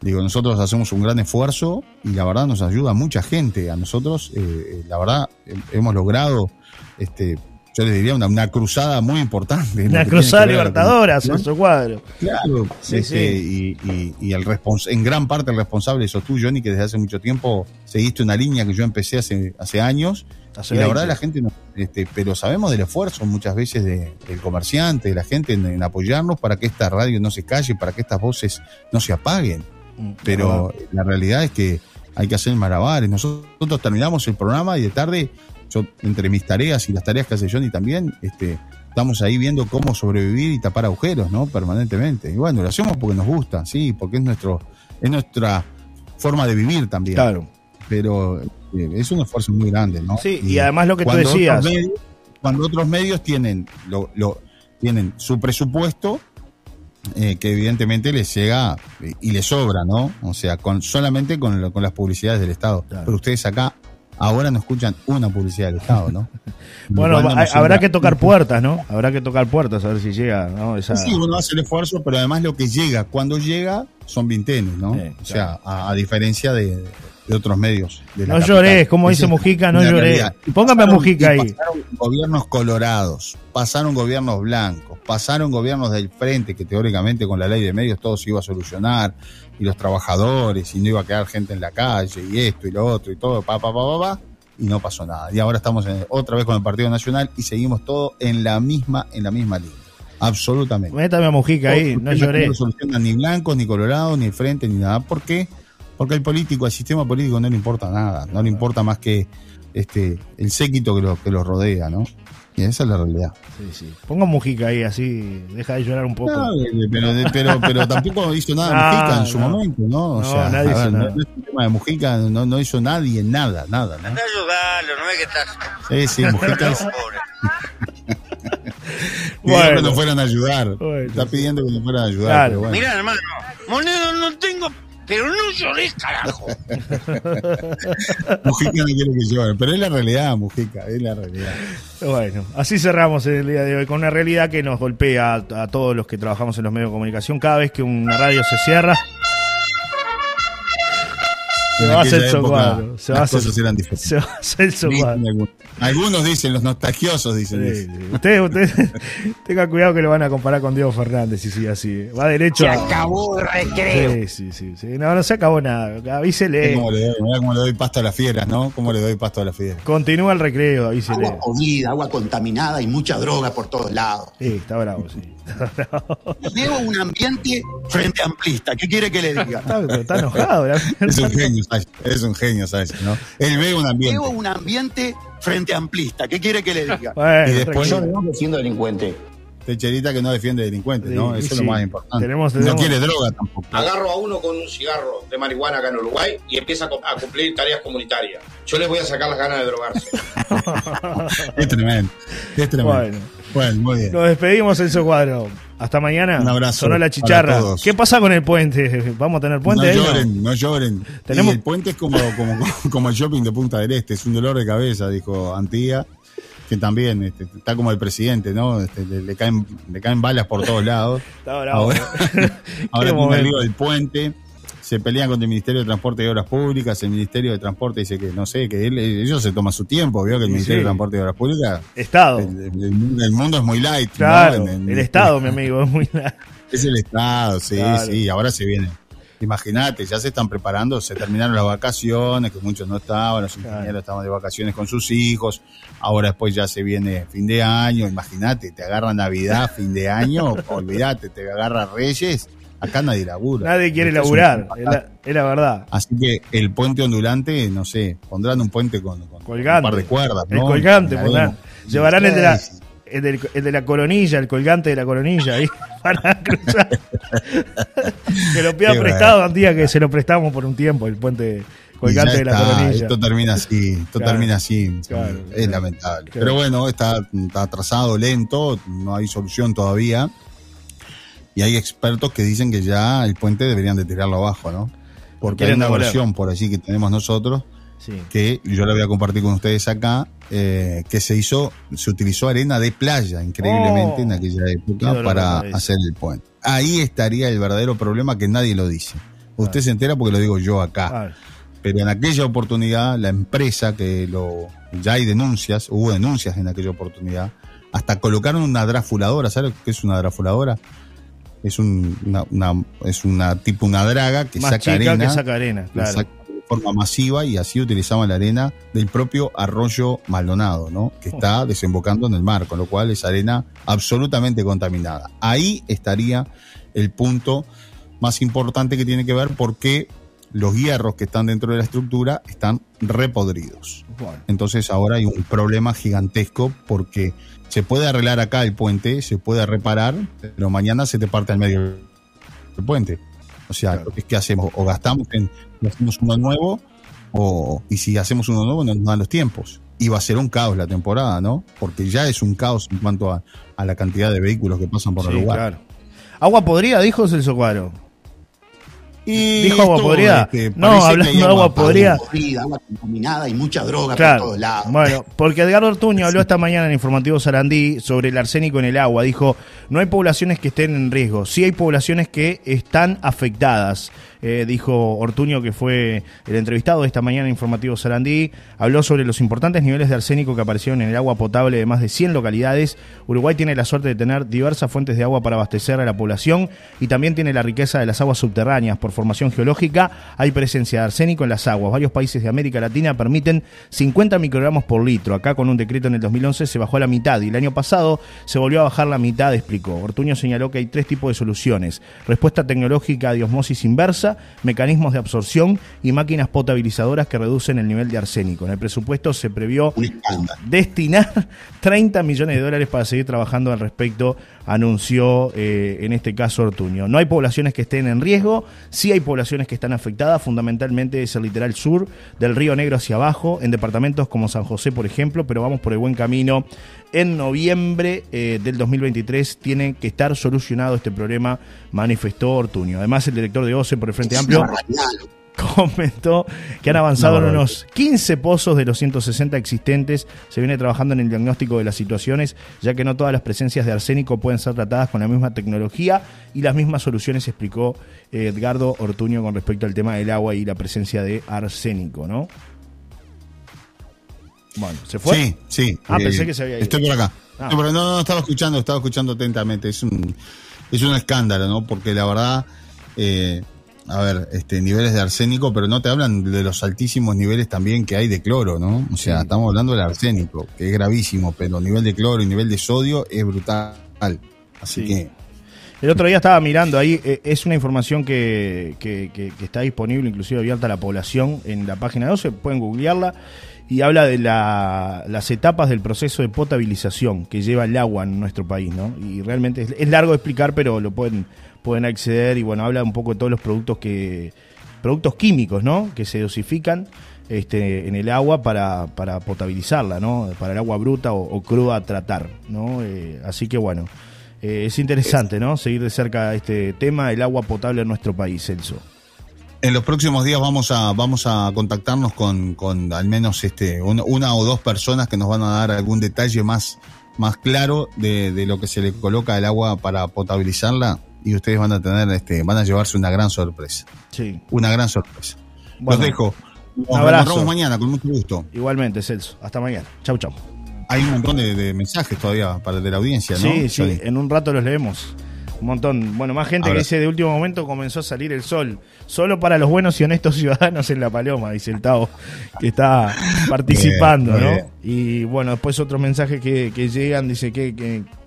Digo, nosotros hacemos un gran esfuerzo y la verdad nos ayuda mucha gente. A nosotros, eh, eh, la verdad, hemos logrado, este, yo les diría, una, cruzada muy importante. Una cruzada libertadora, su cuadro. Claro, sí, sí. Y, y, el en gran parte el responsable sos tú, Johnny, que desde hace mucho tiempo seguiste una línea que yo empecé hace, hace años. y la verdad la gente, no, este, pero sabemos del esfuerzo muchas veces de, del comerciante, de la gente en apoyarnos para que esta radio no se calle, para que estas voces no se apaguen. Pero la realidad es que hay que hacer malabares. Nosotros terminamos el programa y de tarde, yo entre mis tareas y las tareas que hace Johnny también, este, estamos ahí viendo cómo sobrevivir y tapar agujeros, ¿no? Permanentemente. Y bueno, lo hacemos porque nos gusta, sí, porque es nuestro, es nuestra forma de vivir también. Claro. Pero eh, es un esfuerzo muy grande, ¿no? Sí, y, además lo que tú decías. cuando otros medios tienen, lo, lo, tienen su presupuesto eh, que evidentemente les llega y les sobra, ¿no? O sea, con solamente con, con las publicidades del Estado. Pero ustedes acá ahora no escuchan una publicidad del Estado, ¿no? bueno, habrá que tocar puertas, ¿no? Habrá que tocar puertas a ver si llega, ¿no? Sí, uno hace el esfuerzo, pero además lo que llega, cuando llega, son vintenes, ¿no? o sea, a, diferencia de, otros medios. no llores, como dice Mujica, no lloré. Póngame a Mujica ahí. Pasaron gobiernos colorados, pasaron gobiernos blancos, pasaron gobiernos del frente que teóricamente con la ley de medios todo se iba a solucionar, y los trabajadores, y no iba a quedar gente en la calle, y esto y lo otro, y todo, pa, pa, pa, pa, pa y no pasó nada. Y ahora estamos otra vez con el Partido Nacional y seguimos todo en la misma, en la misma línea. Absolutamente. Métame a Mujica ahí, no lloré. No solucionan ni blancos, ni colorados, ni frente, ni nada. ¿Por qué? Porque al político, al sistema político no le importa nada, no le importa más que este el séquito que lo, que lo rodea, ¿no? Y esa es la realidad. Sí, sí. Pongo Mujica ahí, así, deja de llorar un poco. No, pero, pero, pero, tampoco hizo nada Mujica en su momento, ¿no? O sea, nadie hizo nada. No, es un tema de Mujica, no, no hizo nadie nada, nada. ¿no? Anda a ayudarlo, no es que estás. Sí, sí, Mujica es. Pidió que nos fueran a ayudar. Está pidiendo que nos fueran a ayudar. Mira, hermano, moneda no tengo, pero no llores, carajo. Mujica no quiere que llore, pero es la realidad, Mujica, es la realidad. Bueno, así cerramos el día de hoy con una realidad que nos golpea a todos los que trabajamos en los medios de comunicación. Cada vez que una radio se cierra, se va a hacer su cuadro. Se va a hacer, eran diferentes. Se va cuadro. Algunos dicen, los nostalgiosos dicen eso. Ustedes, ustedes tengan cuidado que lo van a comparar con Diego Fernández y sigue así. Va derecho se acabó el recreo. Sí, sí, sí, sí, No, no se acabó nada. Avísele. Cómo le doy, cómo le doy pasto a las fieras, ¿no? Cómo le doy pasto a las fieras. Continúa el recreo, avísele. Agua podrida, agua contaminada y mucha droga por todos lados. Sí, está bravo, sí. Veo un ambiente frente amplista. ¿Qué quiere que le diga? Está, enojado. Es un genio, Es un genio, ¿sabes? ¿no? Él ve un ambiente. Veo un ambiente frente amplista. ¿Qué quiere que le diga? y después no siendo delincuente. Techerita que no defiende delincuentes, ¿no? Eso es lo más importante. No quiere droga tampoco. Agarro a uno con un cigarro de marihuana acá en Uruguay y empieza a cumplir tareas comunitarias. Yo les voy a sacar las ganas de drogarse. es tremendo. Es tremendo. Bueno. muy bien. Nos despedimos, Enzo Cuadro. Hasta mañana. Un abrazo. Sonó la chicharra. ¿Qué pasa con el puente? ¿Vamos a tener puente? No lloren, no, lloren. el puente es como, como, como el shopping de Punta del Este. Es un dolor de cabeza, dijo Antía que también este, está como el presidente, ¿no? Este, le, caen, le caen balas por todos lados. Está bravo. Ahora, ahora el del puente, se pelean con el Ministerio de Transporte y Obras Públicas, el Ministerio de Transporte dice que, no sé, que ellos se toman su tiempo, vio que el Ministerio de Transporte y Obras Públicas... Estado. El, mundo es muy light. Claro, el, Estado, mi amigo, es muy light. Es el Estado, sí, sí, ahora se viene Imagínate, ya se están preparando, se terminaron las vacaciones, que muchos no estaban, los ingenieros estaban de vacaciones con sus hijos, ahora después ya se viene fin de año, imagínate, te agarra Navidad, fin de año, olvídate, te agarra Reyes, acá nadie labura. Nadie quiere laburar, es la, verdad. Así que el puente ondulante, no sé, pondrán un puente con, un par de cuerdas, ¿no? El colgante, llevarán el de la el, de la coronilla, el colgante de la coronilla ahí para cruzar. que lo pida prestado un día que se lo prestamos por un tiempo, el puente colgante de la coronilla. Esto termina así, esto termina así. es lamentable. Pero bueno, está, atrasado, lento, no hay solución todavía. Y hay expertos que dicen que ya el puente deberían de tirarlo abajo, ¿no? Porque hay una versión por allí que tenemos nosotros que yo la voy a compartir con ustedes acá, eh, que se hizo, se utilizó arena de playa increíblemente en oh. aquella época para hacer el puente. Ahí estaría el verdadero problema que nadie lo dice. Usted se entera porque lo digo yo acá. Pero en aquella oportunidad, la empresa que lo. Ya hay denuncias, hubo denuncias en aquella oportunidad. Hasta colocaron una drafuladora. ¿Sabe qué es una drafuladora? Es una, es una tipo una draga que saca arena. Que saca arena, claro forma masiva y así utilizaban la arena del propio arroyo Maldonado, ¿no? Que está desembocando en el mar, con lo cual es arena absolutamente contaminada. Ahí estaría el punto más importante que tiene que ver porque los hierros que están dentro de la estructura están repodridos. Entonces ahora hay un problema gigantesco porque se puede arreglar acá el puente, se puede reparar, pero mañana se te parte al medio del puente. O sea, ¿qué hacemos? O gastamos en hacemos uno nuevo, o, y si hacemos uno nuevo, no nos dan los tiempos. Y va a ser un caos la temporada, ¿no? Porque ya es un caos en cuanto a, la cantidad de vehículos que pasan por el lugar. Claro. Agua podrida, dijo Celso Dijo agua podrida. Este, no, hablando de agua podrida. Agua contaminada y mucha droga por todos lados. Bueno, porque Edgardo Ortuño habló esta mañana en Informativo Sarandí sobre el arsénico en el agua. Dijo, no hay poblaciones que estén en riesgo, sí hay poblaciones que están afectadas. Eh, dijo Ortuño, que fue el entrevistado de esta mañana Informativo Sarandí, habló sobre los importantes niveles de arsénico que aparecieron en el agua potable de más de 100 localidades. Uruguay tiene la suerte de tener diversas fuentes de agua para abastecer a la población y también tiene la riqueza de las aguas subterráneas. Por formación geológica hay presencia de arsénico en las aguas. Varios países de América Latina permiten 50 microgramos por litro. Acá con un decreto en el 2011 se bajó a la mitad y el año pasado se volvió a bajar la mitad, explicó. Ortuño señaló que hay tres tipos de soluciones. Respuesta tecnológica de osmosis inversa, mecanismos de absorción y máquinas potabilizadoras que reducen el nivel de arsénico. En el presupuesto se previó destinar 30 millones de dólares para seguir trabajando al respecto, anunció eh, en este caso Ortuño. No hay poblaciones que estén en riesgo, Sí hay poblaciones que están afectadas, fundamentalmente es el literal sur, del Río Negro hacia abajo, en departamentos como San José, por ejemplo, pero vamos por el buen camino. En noviembre eh, del 2023 tiene que estar solucionado este problema, manifestó Ortuño. Además, el director de OCE por el Frente Amplio comentó que han avanzado en unos 15 pozos de los 160 existentes. Se viene trabajando en el diagnóstico de las situaciones, ya que no todas las presencias de arsénico pueden ser tratadas con la misma tecnología y las mismas soluciones, explicó eh, Edgardo Ortuño con respecto al tema del agua y la presencia de arsénico, ¿no? Bueno, ¿se fue? Sí, sí. Ah, pensé que se había ido. Estoy por acá. Ah. No, pero no, estaba escuchando, estaba escuchando atentamente. Es un, es un escándalo, ¿no? Porque la verdad, eh, a ver, este, niveles de arsénico, pero no te hablan de los altísimos niveles también que hay de cloro, ¿no? O sea, estamos hablando del arsénico, que es gravísimo, pero nivel de cloro y nivel de sodio es brutal. Así que... El otro día estaba mirando ahí, eh, es una información que, que, está disponible, inclusive abierta a la población en la página 12, pueden googlearla, y habla de las etapas del proceso de potabilización que lleva el agua en nuestro país, ¿no? Y realmente es largo de explicar, pero lo pueden pueden acceder y bueno, habla un poco de todos los productos que productos químicos, ¿no? Que se dosifican este, en el agua para, para potabilizarla, ¿no? Para el agua bruta o, cruda tratar, ¿no? Eh, así que bueno, eh, es interesante, ¿no? Seguir de cerca este tema, el agua potable en nuestro país, Celso. En los próximos días vamos a vamos a contactarnos con, con al menos este una o dos personas que nos van a dar algún detalle más más claro de, de lo que se le coloca al agua para potabilizarla y ustedes van a tener, este, van a llevarse una gran sorpresa. Sí. Una gran sorpresa. Los dejo. Nos encontramos mañana, con mucho gusto. Igualmente, Celso. Hasta mañana. Chau, chau. Hay un montón de, mensajes todavía para de la audiencia, ¿no? Sí, sí. En un rato los leemos. Un montón. Bueno, más gente que dice de último momento comenzó a salir el sol. Solo para los buenos y honestos ciudadanos en La Paloma, dice el Tavo, que está participando, ¿no? Y bueno, después otros mensajes que, llegan, dice que,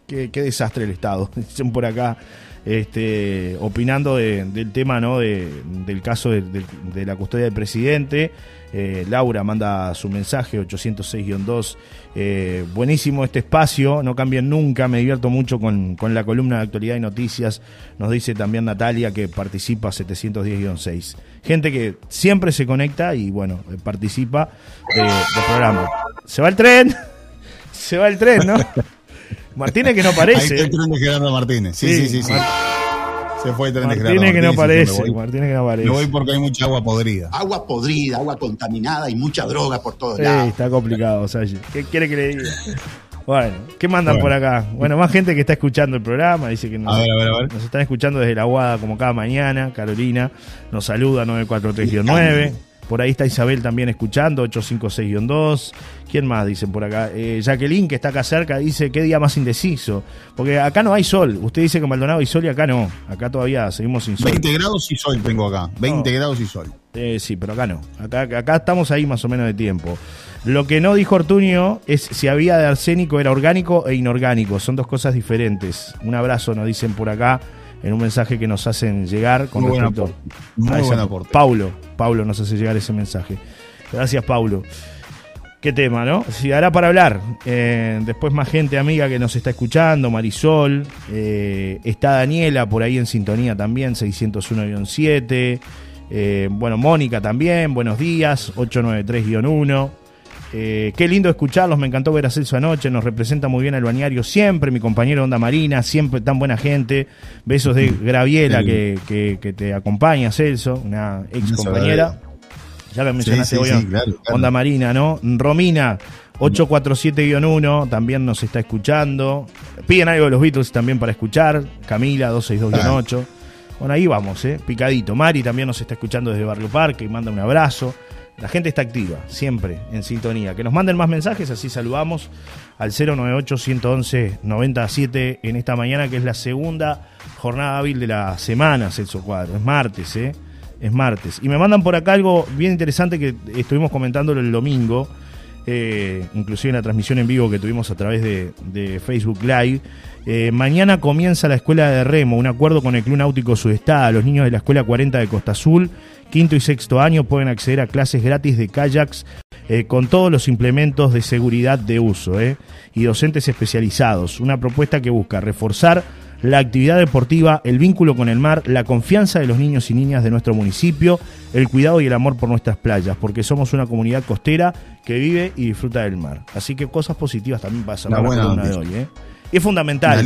que, que, desastre el Estado. Dicen por acá este, opinando del tema ¿no? del caso de, la custodia del presidente. Eh, Laura manda su mensaje 806-2. Eh, buenísimo este espacio, no cambien nunca, me divierto mucho con, la columna de actualidad y noticias. Nos dice también Natalia que participa 710-6. Gente que siempre se conecta y bueno, participa del programa. Se va el tren, se va el tren, ¿no? Martínez que no aparece. Ahí está el tren de Gerardo Martínez. Sí, sí, sí. sí, Se fue el tren de Gerardo que no aparece. Martínez que no aparece. Me voy porque hay mucha agua podrida. Agua podrida, agua contaminada y mucha droga por todos sí, lados. está complicado, Salle. ¿Qué quiere que le diga? Bueno, ¿qué mandan por acá? Bueno, más gente que está escuchando el programa, dice que nos, nos están escuchando desde la Aguada como cada mañana. Carolina nos saluda 943-9. Por ahí está Isabel también escuchando, 856-2. ¿Quién más dicen por acá? Eh, Jacqueline, que está acá cerca, dice, ¿qué día más indeciso? Porque acá no hay sol. Usted dice que en Maldonado hay sol y acá no. Acá todavía seguimos sin sol. 20 grados y sol tengo acá. 20 grados y sol. Eh, sí, pero acá no. Acá, acá estamos ahí más o menos de tiempo. Lo que no dijo Ortuño es si había de arsénico era orgánico e inorgánico. Son dos cosas diferentes. Un abrazo, nos dicen por acá en un mensaje que nos hacen llegar con Muy respecto Muy Paulo, Paulo nos hace llegar ese mensaje. Gracias, Paulo. Qué tema, ¿no? Si dará para hablar. Eh, después más gente amiga que nos está escuchando, Marisol. Eh, está Daniela por ahí en sintonía también, 601-7. Eh, bueno, Mónica también, buenos días, 893-1. Eh, qué lindo escucharlos, me encantó ver a Celso anoche, nos representa muy bien al bañario siempre, mi compañero Onda Marina, siempre tan buena gente. Besos de Graviela que, te acompaña, Celso, una ex compañera. Ya lo mencionaste hoy, Onda Marina, ¿no? Romina, 847-1, también nos está escuchando. Piden algo de los Beatles también para escuchar. Camila, 262-8. Bueno, ahí vamos, ¿eh? Picadito. Mari también nos está escuchando desde Barrio Parque y manda un abrazo. La gente está activa, siempre en sintonía. Que nos manden más mensajes, así saludamos al 098-111-97 en esta mañana, que es la segunda jornada hábil de la semana, Celso Cuadro. Es martes, ¿eh? Es martes. Y me mandan por acá algo bien interesante que estuvimos comentándolo el domingo, eh, inclusive en la transmisión en vivo que tuvimos a través de, Facebook Live. Eh, mañana comienza la escuela de remo, un acuerdo con el Club Náutico Sudestada, los niños de la Escuela 40 de Costa Azul quinto y sexto año pueden acceder a clases gratis de kayaks eh, con todos los implementos de seguridad de uso y docentes especializados. Una propuesta que busca reforzar la actividad deportiva, el vínculo con el mar, la confianza de los niños y niñas de nuestro municipio, el cuidado y el amor por nuestras playas, porque somos una comunidad costera que vive y disfruta del mar. Así que cosas positivas también para la, la de hoy. ¿eh? Y es fundamental.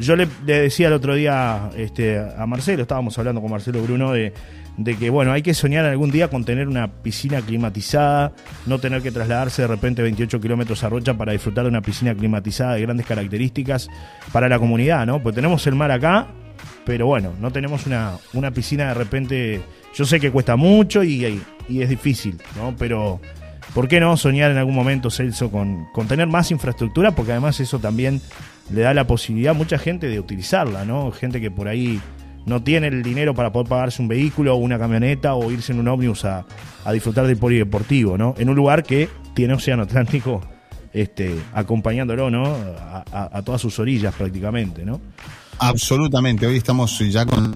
Yo le, decía el otro día este, a Marcelo, estábamos hablando con Marcelo Bruno de de que bueno, hay que soñar algún día con tener una piscina climatizada, no tener que trasladarse de repente 28 kilómetros a Rocha para disfrutar de una piscina climatizada de grandes características para la comunidad, ¿no? Pues tenemos el mar acá, pero bueno, no tenemos una, una piscina de repente, yo sé que cuesta mucho y, y es difícil, ¿no? Pero... ¿Por qué no soñar en algún momento, Celso, con, con tener más infraestructura? Porque además eso también le da la posibilidad a mucha gente de utilizarla, ¿no? Gente que por ahí no tiene el dinero para poder pagarse un vehículo o una camioneta o irse en un ómnibus a, disfrutar del polideportivo, ¿no? En un lugar que tiene Océano Atlántico este, acompañándolo, ¿no? A, todas sus orillas prácticamente, ¿no? Absolutamente, hoy estamos ya con,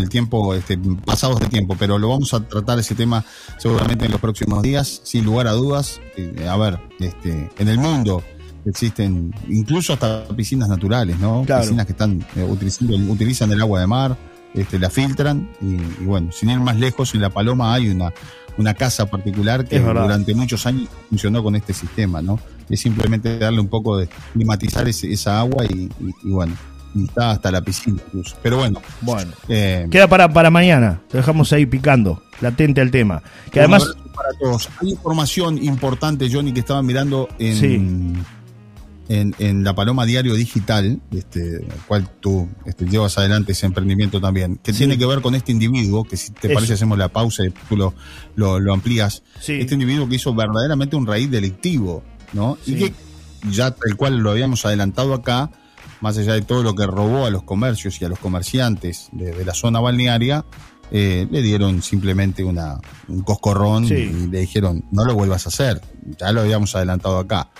el tiempo, este, pasados de tiempo, pero lo vamos a tratar ese tema seguramente en los próximos días, sin lugar a dudas. Eh, a ver, este, en el mundo existen incluso hasta piscinas naturales, ¿no? Piscinas que están eh, utilizando, utilizan el agua de mar, este, la filtran y, bueno, sin ir más lejos, en La Paloma hay una, una casa particular que durante muchos años funcionó con este sistema, ¿no? Es simplemente darle un poco de climatizar esa agua y, bueno, y está hasta la piscina incluso. Pero bueno. Bueno. Eh, Queda para, para mañana. Te dejamos ahí picando, latente al tema. Que además. Para todos. Hay información importante, Johnny, que estaba mirando en en, La Paloma Diario Digital, este, cual tú este, llevas adelante ese emprendimiento también, que tiene que ver con este individuo, que si te parece hacemos la pausa y tú lo, lo, amplías, este individuo que hizo verdaderamente un raíz delictivo, ¿no? Y que ya el cual lo habíamos adelantado acá, más allá de todo lo que robó a los comercios y a los comerciantes de, la zona balnearia, eh, le dieron simplemente una, un coscorrón y le dijeron, no lo vuelvas a hacer, ya lo habíamos adelantado acá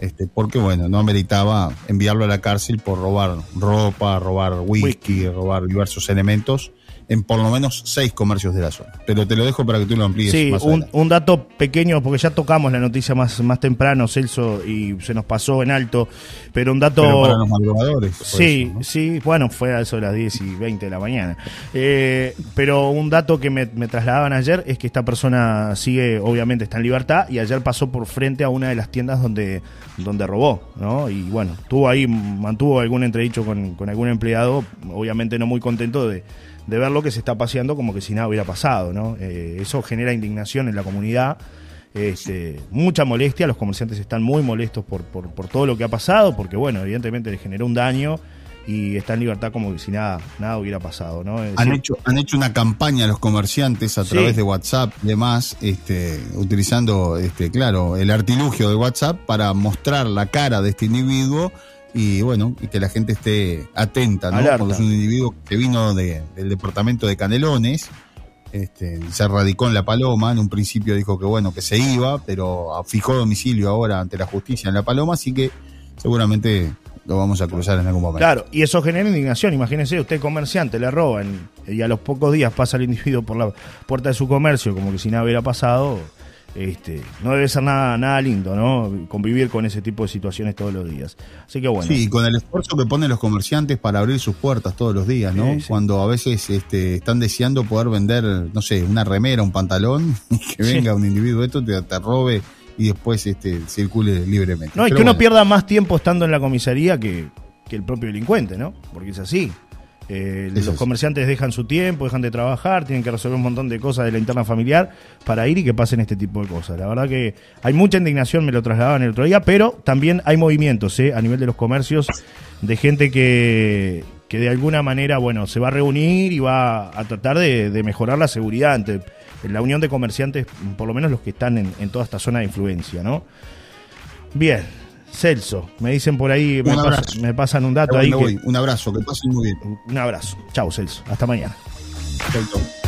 este, porque bueno, no ameritaba enviarlo a la cárcel por robar ropa, robar whisky, robar diversos elementos en por lo menos seis comercios de la zona. Pero te lo dejo para que tú lo amplíes. Sí, un, dato pequeño, porque ya tocamos la noticia más, más temprano, Celso, y se nos pasó en alto, pero un dato... para los madrugadores. Sí, sí, bueno, fue a eso de las 10 y 20 de la mañana. Eh, pero un dato que me, trasladaban ayer es que esta persona sigue, obviamente está en libertad, y ayer pasó por frente a una de las tiendas donde, donde robó, ¿no? Y bueno, tuvo ahí, mantuvo algún entredicho con, con algún empleado, obviamente no muy contento de de ver lo que se está paseando como que si nada hubiera pasado, ¿no? Eh, eso genera indignación en la comunidad, este, mucha molestia, los comerciantes están muy molestos por, por, todo lo que ha pasado, porque bueno, evidentemente le generó un daño y está en libertad como que si nada, nada hubiera pasado, ¿no? han, hecho, han hecho una campaña los comerciantes a través de WhatsApp y demás, este, utilizando, este, claro, el artilugio de WhatsApp para mostrar la cara de este individuo y bueno, y que la gente esté atenta, ¿no? Porque es un individuo que vino del departamento de Canelones, este, se radicó en La Paloma, en un principio dijo que bueno, que se iba, pero fijó domicilio ahora ante la justicia en La Paloma, así que seguramente lo vamos a cruzar en algún momento. Claro, y eso genera indignación. Imagínense, usted comerciante, le roban y a los pocos días pasa el individuo por la puerta de su comercio como que si nada hubiera pasado este, no debe ser nada, nada lindo, ¿no? Convivir con ese tipo de situaciones todos los días. Así que bueno. Sí, con el esfuerzo que ponen los comerciantes para abrir sus puertas todos los días, ¿no? Cuando a veces este, están deseando poder vender, no sé, una remera, un pantalón, y que venga un individuo esto, te, te robe y después este, circule libremente. No, es que uno pierda más tiempo estando en la comisaría que, que el propio delincuente, ¿no? Porque es así. Eh, los comerciantes dejan su tiempo, dejan de trabajar, tienen que resolver un montón de cosas de la interna familiar para ir y que pasen este tipo de cosas. La verdad que hay mucha indignación, me lo trasladaban el otro día, pero también hay movimientos ¿eh? a nivel de los comercios de gente que, que de alguna manera, bueno, se va a reunir y va a tratar de, mejorar la seguridad ante la unión de comerciantes, por lo menos los que están en, en toda esta zona de influencia, ¿no? Bien, Celso, me dicen por ahí, me, pasan un dato ahí. Un abrazo, que pasen muy bien. Un abrazo. Chao, Celso. Hasta mañana. Chau, chau.